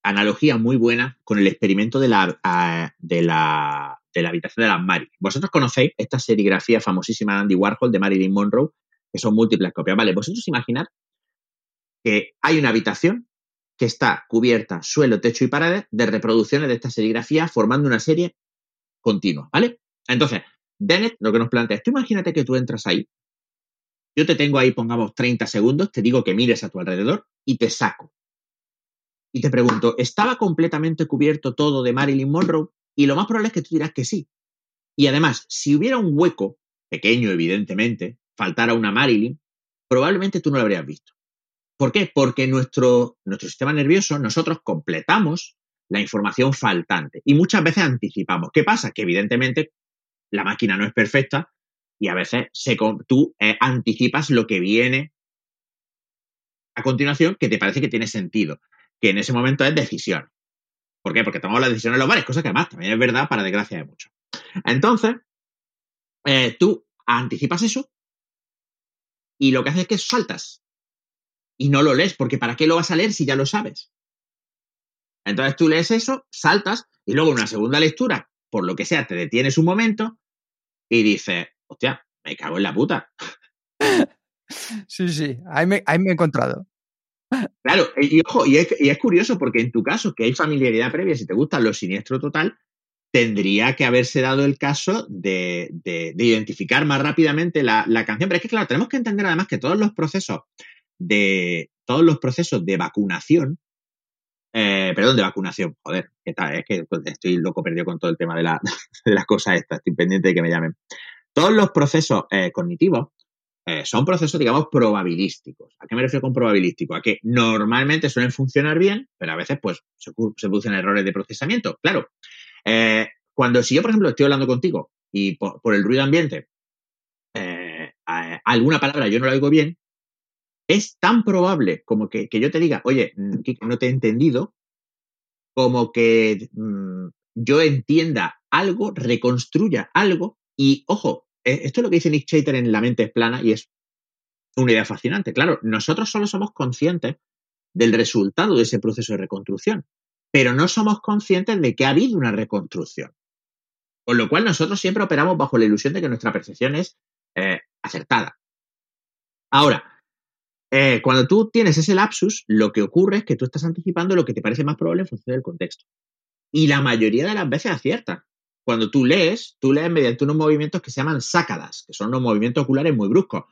analogía muy buena con el experimento de la, de la de la habitación de las Mary. Vosotros conocéis esta serigrafía famosísima de Andy Warhol de Marilyn Monroe, que son múltiples copias. Vale, vosotros imaginad que hay una habitación que está cubierta, suelo, techo y paredes, de reproducciones de esta serigrafía formando una serie continua, ¿vale? Entonces, Dennett lo que nos plantea es, tú imagínate que tú entras ahí, yo te tengo ahí, pongamos 30 segundos, te digo que mires a tu alrededor y te saco. Y te pregunto, ¿estaba completamente cubierto todo de Marilyn Monroe? Y lo más probable es que tú dirás que sí. Y además, si hubiera un hueco, pequeño evidentemente, faltara una Marilyn, probablemente tú no lo habrías visto. ¿Por qué? Porque nuestro, nuestro sistema nervioso, nosotros completamos la información faltante y muchas veces anticipamos. ¿Qué pasa? Que evidentemente la máquina no es perfecta y a veces tú eh, anticipas lo que viene a continuación que te parece que tiene sentido, que en ese momento es decisión. ¿Por qué? Porque tomamos las decisiones bares, cosa que además también es verdad para desgracia de muchos. Entonces, eh, tú anticipas eso y lo que haces es que saltas y no lo lees, porque ¿para qué lo vas a leer si ya lo sabes? Entonces tú lees eso, saltas y luego en una segunda lectura, por lo que sea, te detienes un momento y dices, hostia, me cago en la puta. Sí, sí, ahí me he encontrado. Claro, y ojo, y es, curioso porque en tu caso, que hay familiaridad previa, si te gusta lo siniestro total, tendría que haberse dado el caso de, identificar más rápidamente la, canción. Pero es que, claro, tenemos que entender además que todos los procesos de todos los procesos de vacunación, eh, perdón, de vacunación, joder, ¿qué tal? Es que estoy loco perdido con todo el tema de, la, de las cosas estas, estoy pendiente de que me llamen. Todos los procesos eh, cognitivos eh, son procesos, digamos, probabilísticos. ¿A qué me refiero con probabilístico? A que normalmente suelen funcionar bien, pero a veces pues se, producen errores de procesamiento. Claro, eh, cuando si yo, por ejemplo, estoy hablando contigo y por, el ruido ambiente, eh, alguna palabra yo no la oigo bien, es tan probable como que, yo te diga, oye, mm, no te he entendido, como que mm, yo entienda algo, reconstruya algo y, ojo, esto es lo que dice Nick Chater en La mente es plana y es una idea fascinante. Claro, nosotros solo somos conscientes del resultado de ese proceso de reconstrucción, pero no somos conscientes de que ha habido una reconstrucción. Con lo cual nosotros siempre operamos bajo la ilusión de que nuestra percepción es eh, acertada. Ahora, eh, cuando tú tienes ese lapsus, lo que ocurre es que tú estás anticipando lo que te parece más probable en función del contexto. Y la mayoría de las veces acierta. Cuando tú lees, tú lees mediante unos movimientos que se llaman sácadas, que son unos movimientos oculares muy bruscos.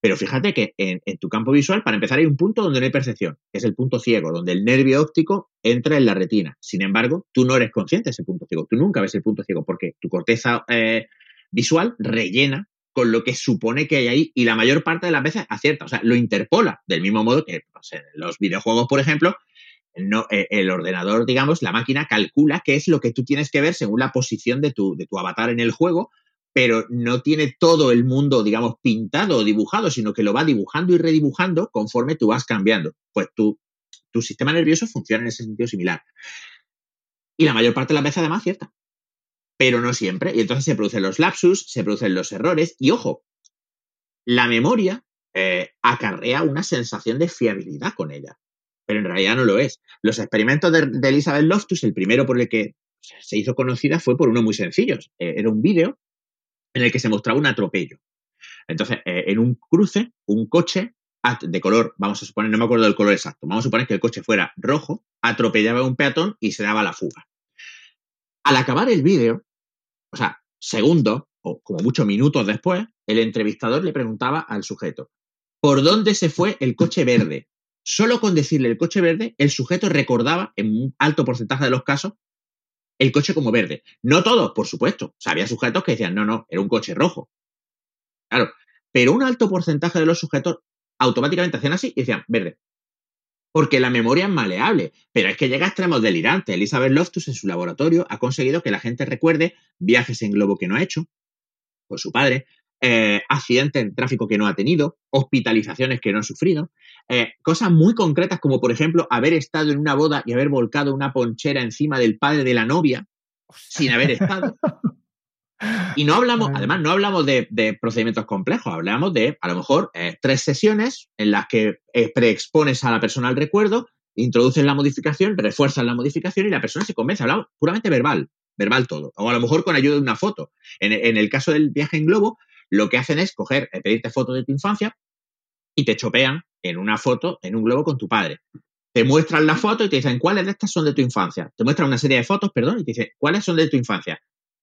Pero fíjate que en, tu campo visual, para empezar, hay un punto donde no hay percepción, que es el punto ciego, donde el nervio óptico entra en la retina. Sin embargo, tú no eres consciente de ese punto ciego, tú nunca ves el punto ciego, porque tu corteza eh, visual rellena con lo que supone que hay ahí y la mayor parte de las veces acierta, o sea, lo interpola, del mismo modo que en los videojuegos, por ejemplo, no, eh, el ordenador, digamos, la máquina calcula qué es lo que tú tienes que ver según la posición de tu, avatar en el juego, pero no tiene todo el mundo, digamos, pintado o dibujado, sino que lo va dibujando y redibujando conforme tú vas cambiando. Pues tu, tu sistema nervioso funciona en ese sentido similar. Y la mayor parte de las veces además cierta. Pero no siempre. Y entonces se producen los lapsus, se producen los errores. Y ojo, la memoria eh, acarrea una sensación de fiabilidad con ella pero en realidad no lo es. Los experimentos de, Elizabeth Loftus, el primero por el que se hizo conocida fue por uno muy sencillo. Eh, era un vídeo en el que se mostraba un atropello. Entonces, eh, en un cruce, un coche de color, vamos a suponer, no me acuerdo del color exacto, vamos a suponer que el coche fuera rojo, atropellaba a un peatón y se daba la fuga. Al acabar el vídeo, o sea, segundos o como muchos minutos después, el entrevistador le preguntaba al sujeto, ¿por dónde se fue el coche verde? Solo con decirle el coche verde, el sujeto recordaba, en un alto porcentaje de los casos, el coche como verde. No todos, por supuesto. O sea, había sujetos que decían, no, no, era un coche rojo. Claro. Pero un alto porcentaje de los sujetos automáticamente hacían así y decían, verde. Porque la memoria es maleable. Pero es que llega a extremos delirantes. Elizabeth Loftus en su laboratorio ha conseguido que la gente recuerde viajes en globo que no ha hecho por su padre, eh, accidentes de tráfico que no ha tenido, hospitalizaciones que no ha sufrido, eh, cosas muy concretas como por ejemplo haber estado en una boda y haber volcado una ponchera encima del padre de la novia sin haber estado. Y no hablamos, además, no hablamos de, procedimientos complejos, hablamos de, a lo mejor, eh, tres sesiones en las que preexpones a la persona al recuerdo, introduces la modificación, refuerzas la modificación y la persona se convence. Hablamos puramente verbal, verbal todo. O a lo mejor con ayuda de una foto. En, en el caso del viaje en globo, lo que hacen es coger, eh, pedirte fotos de tu infancia y te chopean en una foto, en un globo con tu padre. Te muestran la foto y te dicen, ¿cuáles de estas son de tu infancia? Te muestran una serie de fotos, perdón, y te dicen, ¿cuáles son de tu infancia?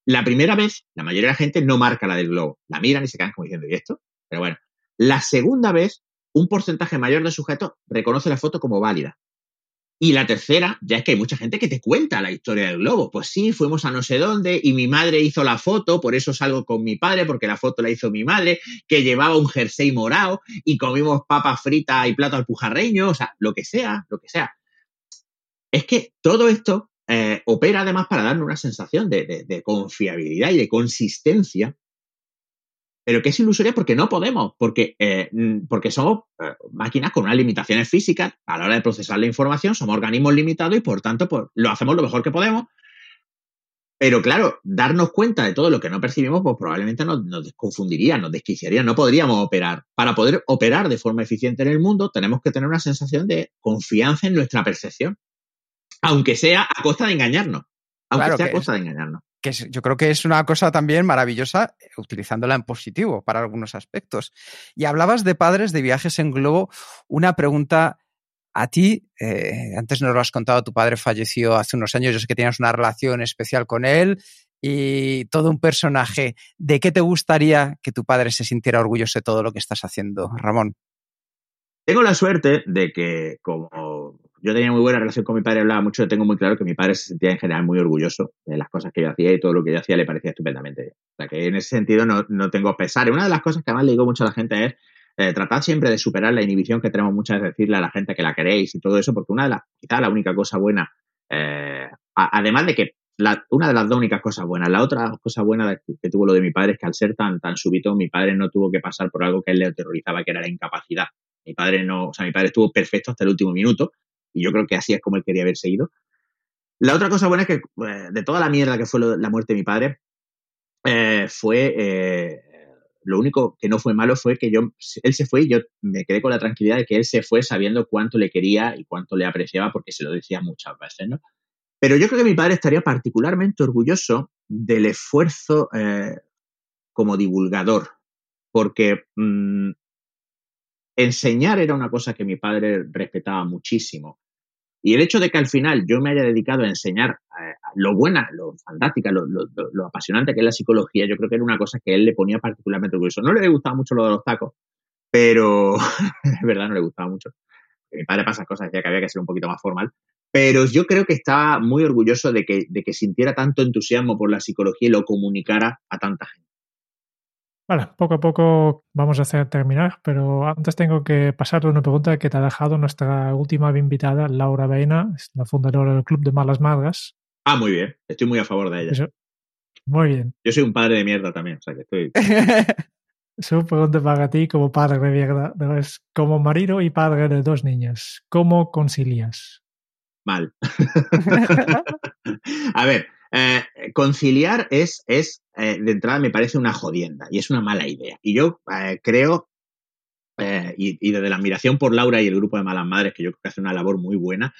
La primera vez, la mayoría de la gente no marca la del globo. La miran y se quedan como diciendo, ¿y esto? Pero bueno, la segunda vez, un porcentaje mayor de sujetos reconoce la foto como válida. Y la tercera, ya es que hay mucha gente que te cuenta la historia del globo. Pues sí, fuimos a no sé dónde y mi madre hizo la foto, por eso salgo con mi padre, porque la foto la hizo mi madre, que llevaba un jersey morado y comimos papas fritas y plato al pujarreño, o sea, lo que sea, lo que sea. Es que todo esto eh, opera además para darnos una sensación de confiabilidad y de consistencia pero que es ilusoria porque no podemos, porque, eh, mm, porque somos eh, máquinas con unas limitaciones físicas a la hora de procesar la información, somos organismos limitados y por tanto pues, lo hacemos lo mejor que podemos. Pero claro, darnos cuenta de todo lo que no percibimos, pues probablemente nos, nos confundiría, nos desquiciaría, no podríamos operar. Para poder operar de forma eficiente en el mundo, tenemos que tener una sensación de confianza en nuestra percepción, aunque sea a costa de engañarnos. Aunque sea a costa de engañarnos que yo creo que es una cosa también maravillosa eh, utilizándola en positivo para algunos aspectos. Y hablabas de padres de viajes en globo. Una pregunta a ti, eh, antes nos lo has contado, tu padre falleció hace unos años, yo sé que tienes una relación especial con él y todo un personaje. ¿De qué te gustaría que tu padre se sintiera orgulloso de todo lo que estás haciendo, Ramón? Tengo la suerte de que como yo tenía muy buena relación con mi padre, hablaba mucho, tengo muy claro que mi padre se sentía en general muy orgulloso de las cosas que yo hacía y todo lo que yo hacía le parecía estupendamente bien. O sea que en ese sentido no, no tengo pesar. Una de las cosas que además le digo mucho a la gente es eh, tratar siempre de superar la inhibición que tenemos muchas veces decirle a la gente que la queréis y todo eso, porque una de las, quizá la única cosa buena, eh, además de que la, una de las dos únicas cosas buenas, la otra cosa buena que, tuvo lo de mi padre es que al ser tan, tan súbito, mi padre no tuvo que pasar por algo que a él le aterrorizaba, que era la incapacidad. Mi padre no, o sea, mi padre estuvo perfecto hasta el último minuto y yo creo que así es como él quería haber seguido. La otra cosa buena es que eh, de toda la mierda que fue la muerte de mi padre, eh, fue eh, lo único que no fue malo fue que yo él se fue y yo me quedé con la tranquilidad de que él se fue sabiendo cuánto le quería y cuánto le apreciaba porque se lo decía muchas veces, ¿no? Pero yo creo que mi padre estaría particularmente orgulloso del esfuerzo como divulgador, porque mm, enseñar era una cosa que mi padre respetaba muchísimo. Y el hecho de que al final yo me haya dedicado a enseñar eh, lo buena, lo fantástica, lo, apasionante que es la psicología, yo creo que era una cosa que él le ponía particularmente orgulloso. No le gustaba mucho lo de los tacos, pero es verdad, no le gustaba mucho. Mi padre pasa cosas, decía que había que ser un poquito más formal. Pero yo creo que estaba muy orgulloso de que, de que sintiera tanto entusiasmo por la psicología y lo comunicara a tanta gente. Vale, poco a poco vamos a hacer terminar, pero antes tengo que pasarte una pregunta que te ha dejado nuestra última invitada, Laura Veina, la fundadora del Club de Malas Madras. Ah, muy bien, estoy muy a favor de ella. Muy bien. Yo soy un padre de mierda también, o sea que estoy. Su pregunta para ti como padre de mierda, es como marido y padre de dos niñas, ¿cómo concilias? Mal. a ver, eh, conciliar es, es eh, de entrada me parece una jodienda y es una mala idea. Y yo eh, creo, y, desde la admiración por Laura y el grupo de Malas Madres, que yo creo que hace una labor muy buena,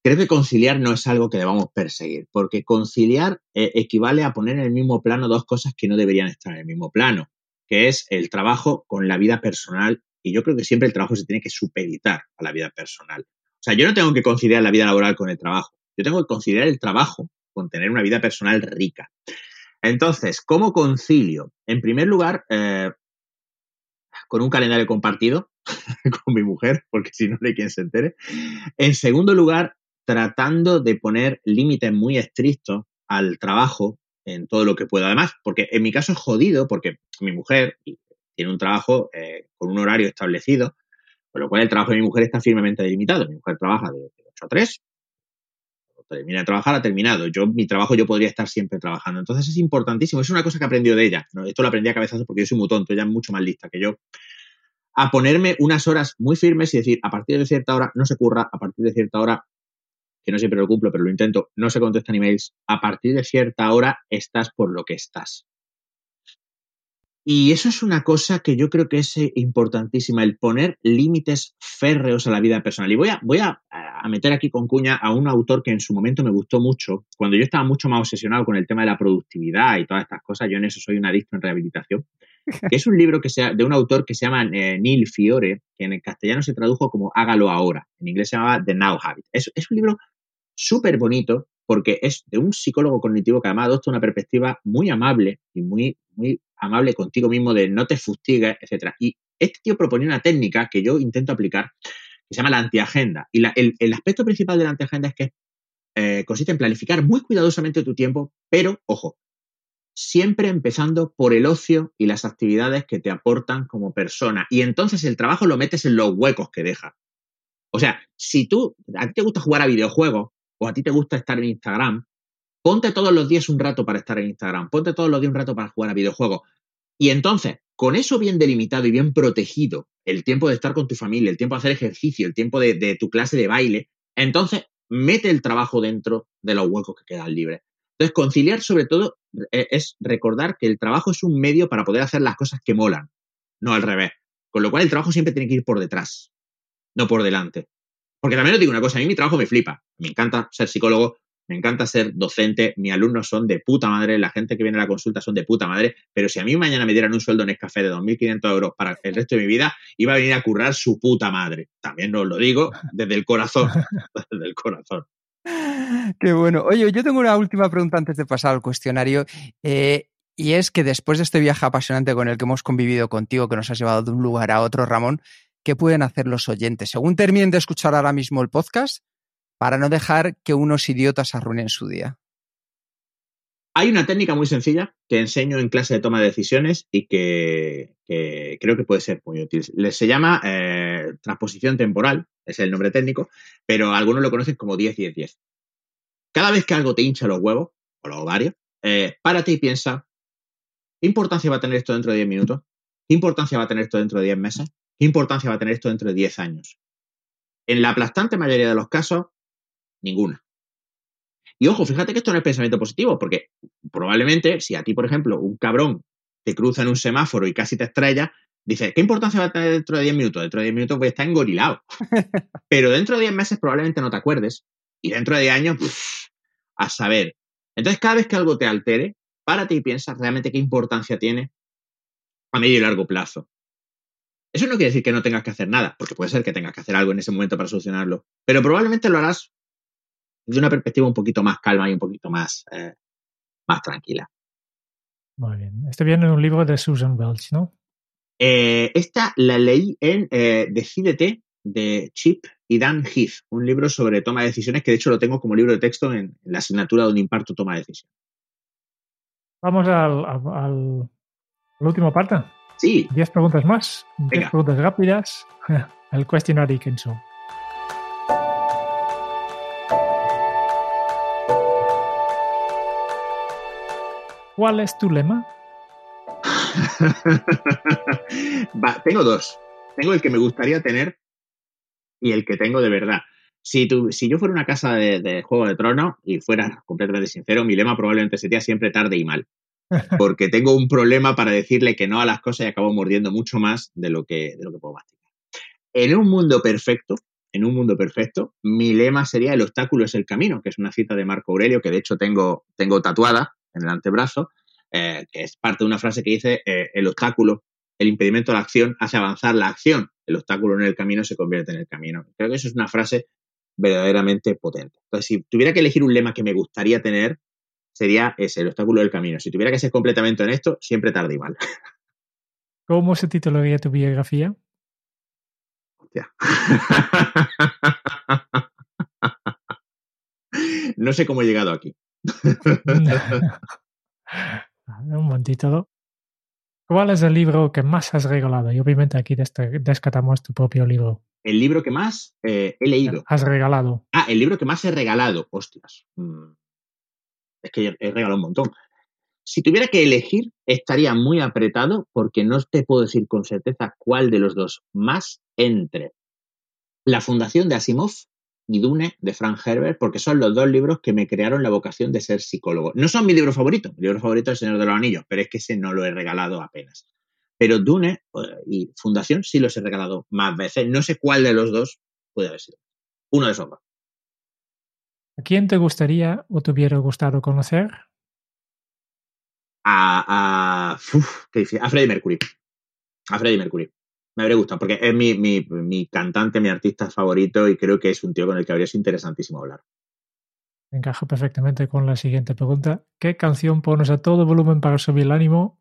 creo que conciliar no es algo que debamos perseguir, porque conciliar equivale a poner en el mismo plano dos cosas que no deberían estar en el mismo plano, que es el trabajo con la vida personal. Y yo creo que siempre el trabajo se tiene que supeditar a la vida personal. O sea, yo no tengo que conciliar la vida laboral con el trabajo. Yo tengo que conciliar el trabajo con tener una vida personal rica. Entonces, ¿cómo concilio? En primer lugar, eh, con un calendario compartido con mi mujer, porque si no, de quien se entere. En segundo lugar, tratando de poner límites muy estrictos al trabajo en todo lo que pueda. Además, porque en mi caso es jodido, porque mi mujer tiene un trabajo eh, con un horario establecido, con lo cual el trabajo de mi mujer está firmemente delimitado. Mi mujer trabaja de 8 a 3, termina de trabajar, ha terminado. Yo, mi trabajo, yo podría estar siempre trabajando. Entonces es importantísimo. Es una cosa que he aprendido de ella. Esto lo aprendí a cabezazo porque yo soy muy tonto, ella es mucho más lista que yo. A ponerme unas horas muy firmes y decir, a partir de cierta hora no se curra, a partir de cierta hora, que no siempre lo cumplo, pero lo intento, no se contestan emails, a partir de cierta hora estás por lo que estás. Y eso es una cosa que yo creo que es eh, importantísima, el poner límites férreos a la vida personal. Y voy a, voy a, meter aquí con cuña a un autor que en su momento me gustó mucho, cuando yo estaba mucho más obsesionado con el tema de la productividad y todas estas cosas, yo en eso soy un adicto en rehabilitación, que es un libro que sea, de un autor que se llama eh, Neil Fiore, que en el castellano se tradujo como Hágalo ahora, en inglés se llamaba The Now Habit. Es, es un libro súper bonito porque es de un psicólogo cognitivo que además adopta una perspectiva muy amable y muy, muy amable contigo mismo de no te fustigues, etc. Y este tío propone una técnica que yo intento aplicar que se llama la antiagenda. Y el, aspecto principal de la antiagenda es que eh, consiste en planificar muy cuidadosamente tu tiempo, pero, ojo, siempre empezando por el ocio y las actividades que te aportan como persona. Y entonces el trabajo lo metes en los huecos que deja. O sea, si tú, a ti te gusta jugar a videojuegos o a ti te gusta estar en Instagram, Ponte todos los días un rato para estar en Instagram, ponte todos los días un rato para jugar a videojuegos. Y entonces, con eso bien delimitado y bien protegido, el tiempo de estar con tu familia, el tiempo de hacer ejercicio, el tiempo de, tu clase de baile, entonces mete el trabajo dentro de los huecos que quedan libres. Entonces, conciliar sobre todo e, es recordar que el trabajo es un medio para poder hacer las cosas que molan, no al revés. Con lo cual el trabajo siempre tiene que ir por detrás, no por delante. Porque también os digo una cosa, a mí mi trabajo me flipa. Me encanta ser psicólogo, me encanta ser docente, mis alumnos son de puta madre, la gente que viene a la consulta son de puta madre, pero si a mí mañana me dieran un sueldo en Escafé de 2.500 euros para el resto de mi vida, iba a venir a currar su puta madre. También os lo digo desde el corazón, desde el corazón. Qué bueno. Oye, yo tengo una última pregunta antes de pasar al cuestionario. Eh, y es que después de este viaje apasionante con el que hemos convivido contigo, que nos has llevado de un lugar a otro, Ramón, ¿qué pueden hacer los oyentes? Según terminen de escuchar ahora mismo el podcast, para no dejar que unos idiotas arruinen su día? Hay una técnica muy sencilla que enseño en clase de toma de decisiones y que, creo que puede ser muy útil. Se llama eh, transposición temporal, es el nombre técnico, pero algunos lo conocen como 10-10-10. Cada vez que algo te hincha los huevos o los ovarios, eh, párate y piensa, ¿qué importancia va a tener esto dentro de 10 minutos? ¿Qué importancia va a tener esto dentro de 10 meses? ¿Qué importancia va a tener esto dentro de 10 años? En la aplastante mayoría de los casos, Ninguna. Y ojo, fíjate que esto no es pensamiento positivo, porque probablemente si a ti, por ejemplo, un cabrón te cruza en un semáforo y casi te estrella, dices, ¿qué importancia va a tener dentro de 10 minutos? Dentro de 10 minutos voy a estar engorilado. Pero dentro de 10 meses probablemente no te acuerdes. Y dentro de 10 años, a saber. Entonces, cada vez que algo te altere, párate y piensa realmente qué importancia tiene a medio y largo plazo. Eso no quiere decir que no tengas que hacer nada, porque puede ser que tengas que hacer algo en ese momento para solucionarlo, pero probablemente lo harás desde una perspectiva un poquito más calma y un poquito más, eh, más tranquila. Muy bien. Este viene en un libro de Susan Welch, ¿no? Eh, esta la leí en eh, Decídete de Chip y Dan Heath, un libro sobre toma de decisiones que de hecho lo tengo como libro de texto en, en la asignatura donde imparto toma de decisiones. Vamos al, al, al, último parte. Sí, 10 preguntas más, 10 Venga. preguntas rápidas. El cuestionario Kenzo. ¿Cuál es tu lema? Va, tengo dos. Tengo el que me gustaría tener y el que tengo de verdad. Si, yo fuera una casa de, de Juego de Tronos y fuera completamente sincero, mi lema probablemente sería siempre tarde y mal. Porque tengo un problema para decirle que no a las cosas y acabo mordiendo mucho más de lo que, de lo que puedo masticar. En un mundo perfecto, en un mundo perfecto, mi lema sería el obstáculo es el camino, que es una cita de Marco Aurelio que de hecho tengo, tengo tatuada en el antebrazo, eh, que es parte de una frase que dice eh, el obstáculo, el impedimento a la acción hace avanzar la acción, el obstáculo en el camino se convierte en el camino. Creo que eso es una frase verdaderamente potente. Entonces, si tuviera que elegir un lema que me gustaría tener, sería ese, el obstáculo del camino. Si tuviera que ser completamente honesto, siempre tarde y mal. ¿Cómo se titularía tu biografía? Hostia. No sé cómo he llegado aquí. Un momentito. ¿Cuál es el libro que más has regalado? Y obviamente aquí descartamos tu propio libro. El libro que más eh, he leído. Has regalado. Ah, el libro que más he regalado. Hostias. Mm. Es que he regalado un montón. Si tuviera que elegir, estaría muy apretado porque no te puedo decir con certeza cuál de los dos más entre La Fundación de Asimov y Dune de Frank Herbert, porque son los dos libros que me crearon la vocación de ser psicólogo. No son mi libro favorito, mi libro favorito es El Señor de los Anillos, pero es que ese no lo he regalado apenas. Pero Dune eh, y Fundación sí los he regalado más veces. No sé cuál de los dos puede haber sido. Uno de esos dos. ¿A quién te gustaría o te hubiera gustado conocer? a, a, uf, qué difícil, a Freddie Mercury. A Freddie Mercury. Me habría gustado, porque es mi, mi, mi cantante, mi artista favorito y creo que es un tío con el que habría sido interesantísimo hablar. Encaja perfectamente con la siguiente pregunta. ¿Qué canción pones a todo volumen para subir el ánimo?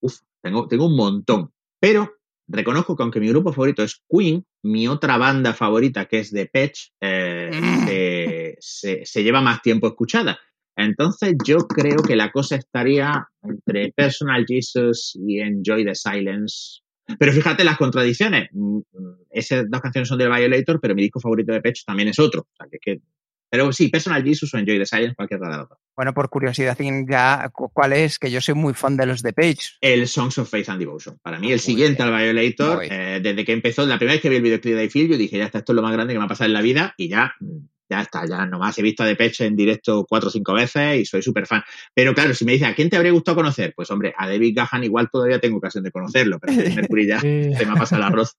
Uf, tengo, tengo un montón. Pero reconozco que aunque mi grupo favorito es Queen, mi otra banda favorita, que es The Patch, eh, se, se, se lleva más tiempo escuchada. Entonces yo creo que la cosa estaría entre Personal Jesus y Enjoy the Silence. Pero fíjate las contradicciones. Mm, mm, Esas dos canciones son de Violator, pero mi disco favorito de Patch también es otro. O sea, que, que- Pero sí, Personal Jesus o Enjoy the Silence, cualquiera de las. Bueno, por curiosidad ya, cu- ¿cuál es? Que yo soy muy fan de los de Page. El Songs of Faith and Devotion. Para mí, Muy el siguiente bien. al Violator, Muy eh, desde que empezó, la primera vez que vi el videoclip de I Feel, yo dije, ya está, esto es lo más grande que me ha pasado en la vida y ya, mm, ya está, ya nomás he visto a Depeche en directo cuatro o cinco veces y soy súper fan. Pero claro, si me dice, ¿a quién te habría gustado conocer? Pues hombre, a David Gahan igual todavía tengo ocasión de conocerlo, pero a Mercury ya se me ha pasado el arroz.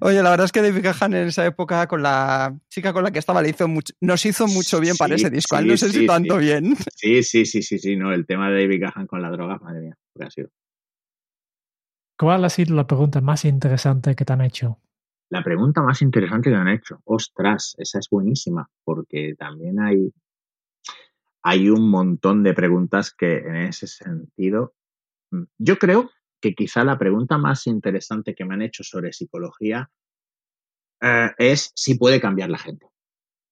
Oye, la verdad es que David Gahan en esa época con la chica con la que estaba le hizo mucho, nos hizo mucho bien para ese disco. A él sí, no sé sí, si tanto sí. bien. Sí, sí, sí, sí, sí, no, el tema de David Gahan con la droga, madre mía, ha sido. ¿Cuál ha sido la pregunta más interesante que te han hecho? La pregunta más interesante que han hecho. Ostras, esa es buenísima, porque también hay, hay un montón de preguntas que en ese sentido. mm, Yo creo que quizá la pregunta más interesante que me han hecho sobre psicología eh, es si puede cambiar la gente.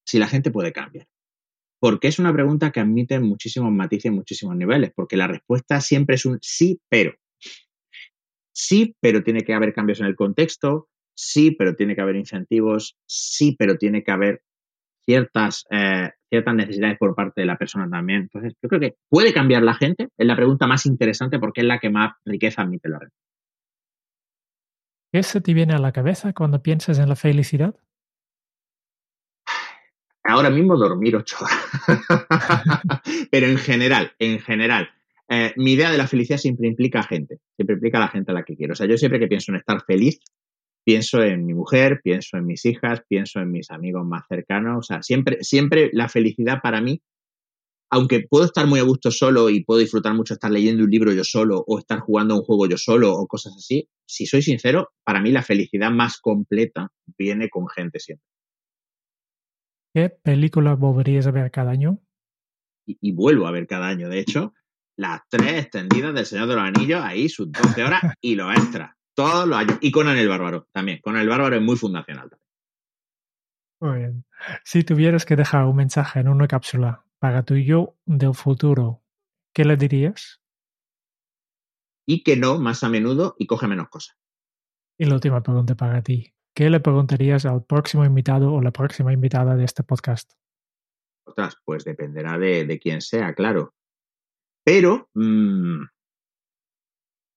Si la gente puede cambiar. Porque es una pregunta que admite muchísimos matices y muchísimos niveles, porque la respuesta siempre es un sí, pero. Sí, pero tiene que haber cambios en el contexto, sí, pero tiene que haber incentivos, sí, pero tiene que haber ciertas, eh, ciertas necesidades por parte de la persona también. Entonces, yo creo que puede cambiar la gente, es la pregunta más interesante porque es la que más riqueza admite la red. ¿Qué se te viene a la cabeza cuando piensas en la felicidad? Ahora mismo dormir ocho horas. Pero en general, en general, eh, mi idea de la felicidad siempre implica a gente, siempre implica a la gente a la que quiero. O sea, yo siempre que pienso en estar feliz, pienso en mi mujer, pienso en mis hijas, pienso en mis amigos más cercanos. O sea, siempre, siempre la felicidad para mí aunque puedo estar muy a gusto solo y puedo disfrutar mucho estar leyendo un libro yo solo o estar jugando un juego yo solo o cosas así, si soy sincero, para mí la felicidad más completa viene con gente siempre. ¿Qué película volverías a ver cada año? Y, vuelvo a ver cada año, de hecho, las tres extendidas del Señor de los Anillos, ahí sus 12 horas y los extras, todos los años. Y Conan el Bárbaro también. Conan el Bárbaro es muy fundacional también. Muy bien. Si tuvieras que dejar un mensaje en una cápsula para tu yo del futuro, ¿qué le dirías? Y que no más a menudo y coge menos cosas. Y la última pregunta para ti. ¿Qué le preguntarías al próximo invitado o la próxima invitada de este podcast? Otras, pues dependerá de, quién sea, claro. Pero, mm,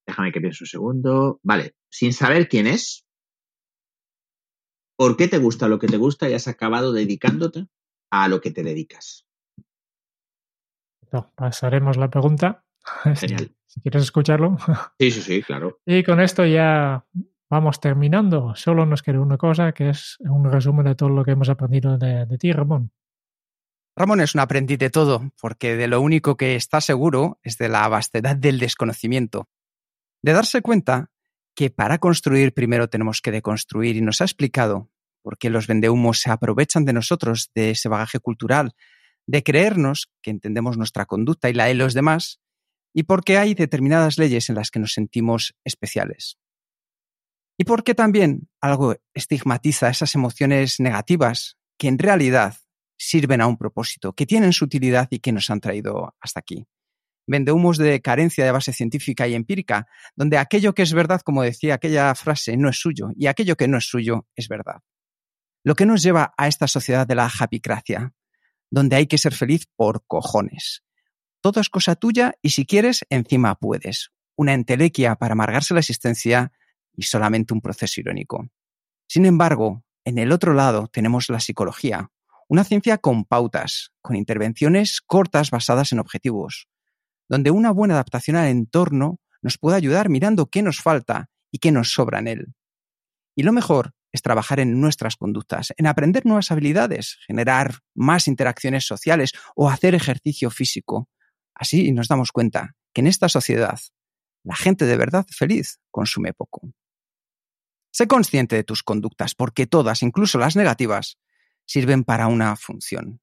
déjame que piense un segundo. Vale, sin saber quién es, ¿por qué te gusta lo que te gusta y has acabado dedicándote a lo que te dedicas? pasaremos la pregunta. Genial. si quieres escucharlo. Sí, sí, sí, claro. Y con esto ya vamos terminando. Solo nos queda una cosa, que es un resumen de todo lo que hemos aprendido de, de ti, Ramón. Ramón es un aprendiz de todo, porque de lo único que está seguro es de la vastedad del desconocimiento. De darse cuenta que para construir primero tenemos que deconstruir y nos ha explicado por qué los vendehumos se aprovechan de nosotros, de ese bagaje cultural, de creernos que entendemos nuestra conducta y la de los demás, y por qué hay determinadas leyes en las que nos sentimos especiales. Y por qué también algo estigmatiza esas emociones negativas que en realidad sirven a un propósito, que tienen su utilidad y que nos han traído hasta aquí. Vendehumos de carencia de base científica y empírica, donde aquello que es verdad, como decía aquella frase, no es suyo, y aquello que no es suyo es verdad. Lo que nos lleva a esta sociedad de la japicracia, donde hay que ser feliz por cojones. Todo es cosa tuya y si quieres, encima puedes. Una entelequia para amargarse la existencia y solamente un proceso irónico. Sin embargo, en el otro lado tenemos la psicología, una ciencia con pautas, con intervenciones cortas basadas en objetivos, donde una buena adaptación al entorno nos puede ayudar mirando qué nos falta y qué nos sobra en él. Y lo mejor es trabajar en nuestras conductas, en aprender nuevas habilidades, generar más interacciones sociales o hacer ejercicio físico. Así nos damos cuenta que en esta sociedad la gente de verdad feliz consume poco. Sé consciente de tus conductas porque todas, incluso las negativas, sirven para una función.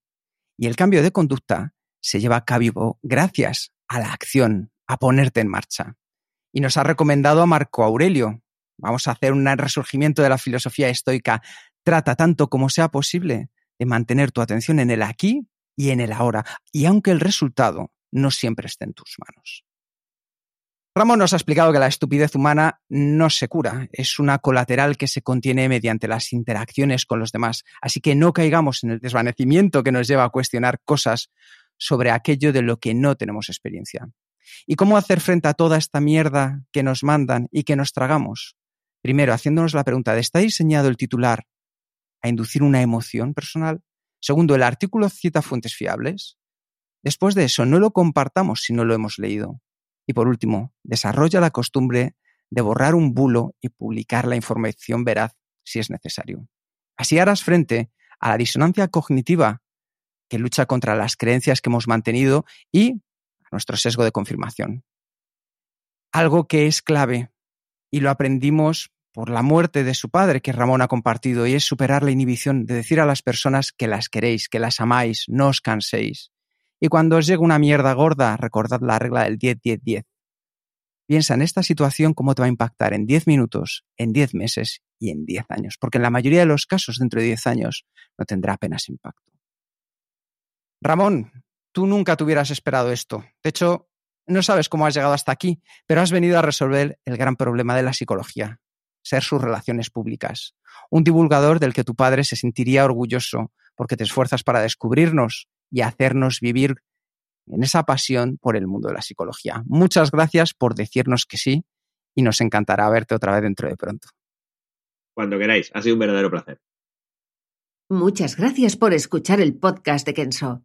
Y el cambio de conducta se lleva a cabo gracias a la acción, a ponerte en marcha. Y nos ha recomendado a Marco Aurelio, vamos a hacer un resurgimiento de la filosofía estoica, trata tanto como sea posible de mantener tu atención en el aquí y en el ahora, y aunque el resultado no siempre esté en tus manos. Ramón nos ha explicado que la estupidez humana no se cura, es una colateral que se contiene mediante las interacciones con los demás, así que no caigamos en el desvanecimiento que nos lleva a cuestionar cosas sobre aquello de lo que no tenemos experiencia. ¿Y cómo hacer frente a toda esta mierda que nos mandan y que nos tragamos? Primero, haciéndonos la pregunta de ¿está diseñado el titular a inducir una emoción personal? Segundo, ¿el artículo cita fuentes fiables? Después de eso, no lo compartamos si no lo hemos leído. Y por último, desarrolla la costumbre de borrar un bulo y publicar la información veraz si es necesario. Así harás frente a la disonancia cognitiva que lucha contra las creencias que hemos mantenido y nuestro sesgo de confirmación. Algo que es clave y lo aprendimos por la muerte de su padre que Ramón ha compartido y es superar la inhibición de decir a las personas que las queréis, que las amáis, no os canséis. Y cuando os llegue una mierda gorda, recordad la regla del 10-10-10. Piensa en esta situación cómo te va a impactar en 10 minutos, en 10 meses y en 10 años, porque en la mayoría de los casos dentro de 10 años no tendrá apenas impacto. Ramón, tú nunca te hubieras esperado esto. De hecho, no sabes cómo has llegado hasta aquí, pero has venido a resolver el gran problema de la psicología, ser sus relaciones públicas. Un divulgador del que tu padre se sentiría orgulloso porque te esfuerzas para descubrirnos y hacernos vivir en esa pasión por el mundo de la psicología. Muchas gracias por decirnos que sí y nos encantará verte otra vez dentro de pronto. Cuando queráis, ha sido un verdadero placer. Muchas gracias por escuchar el podcast de Kenso.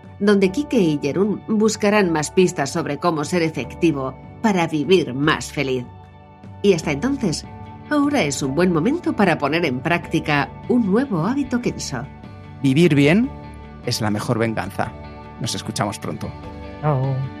donde Kike y Jerún buscarán más pistas sobre cómo ser efectivo para vivir más feliz. Y hasta entonces, ahora es un buen momento para poner en práctica un nuevo hábito Kenso. Vivir bien es la mejor venganza. Nos escuchamos pronto. Chao.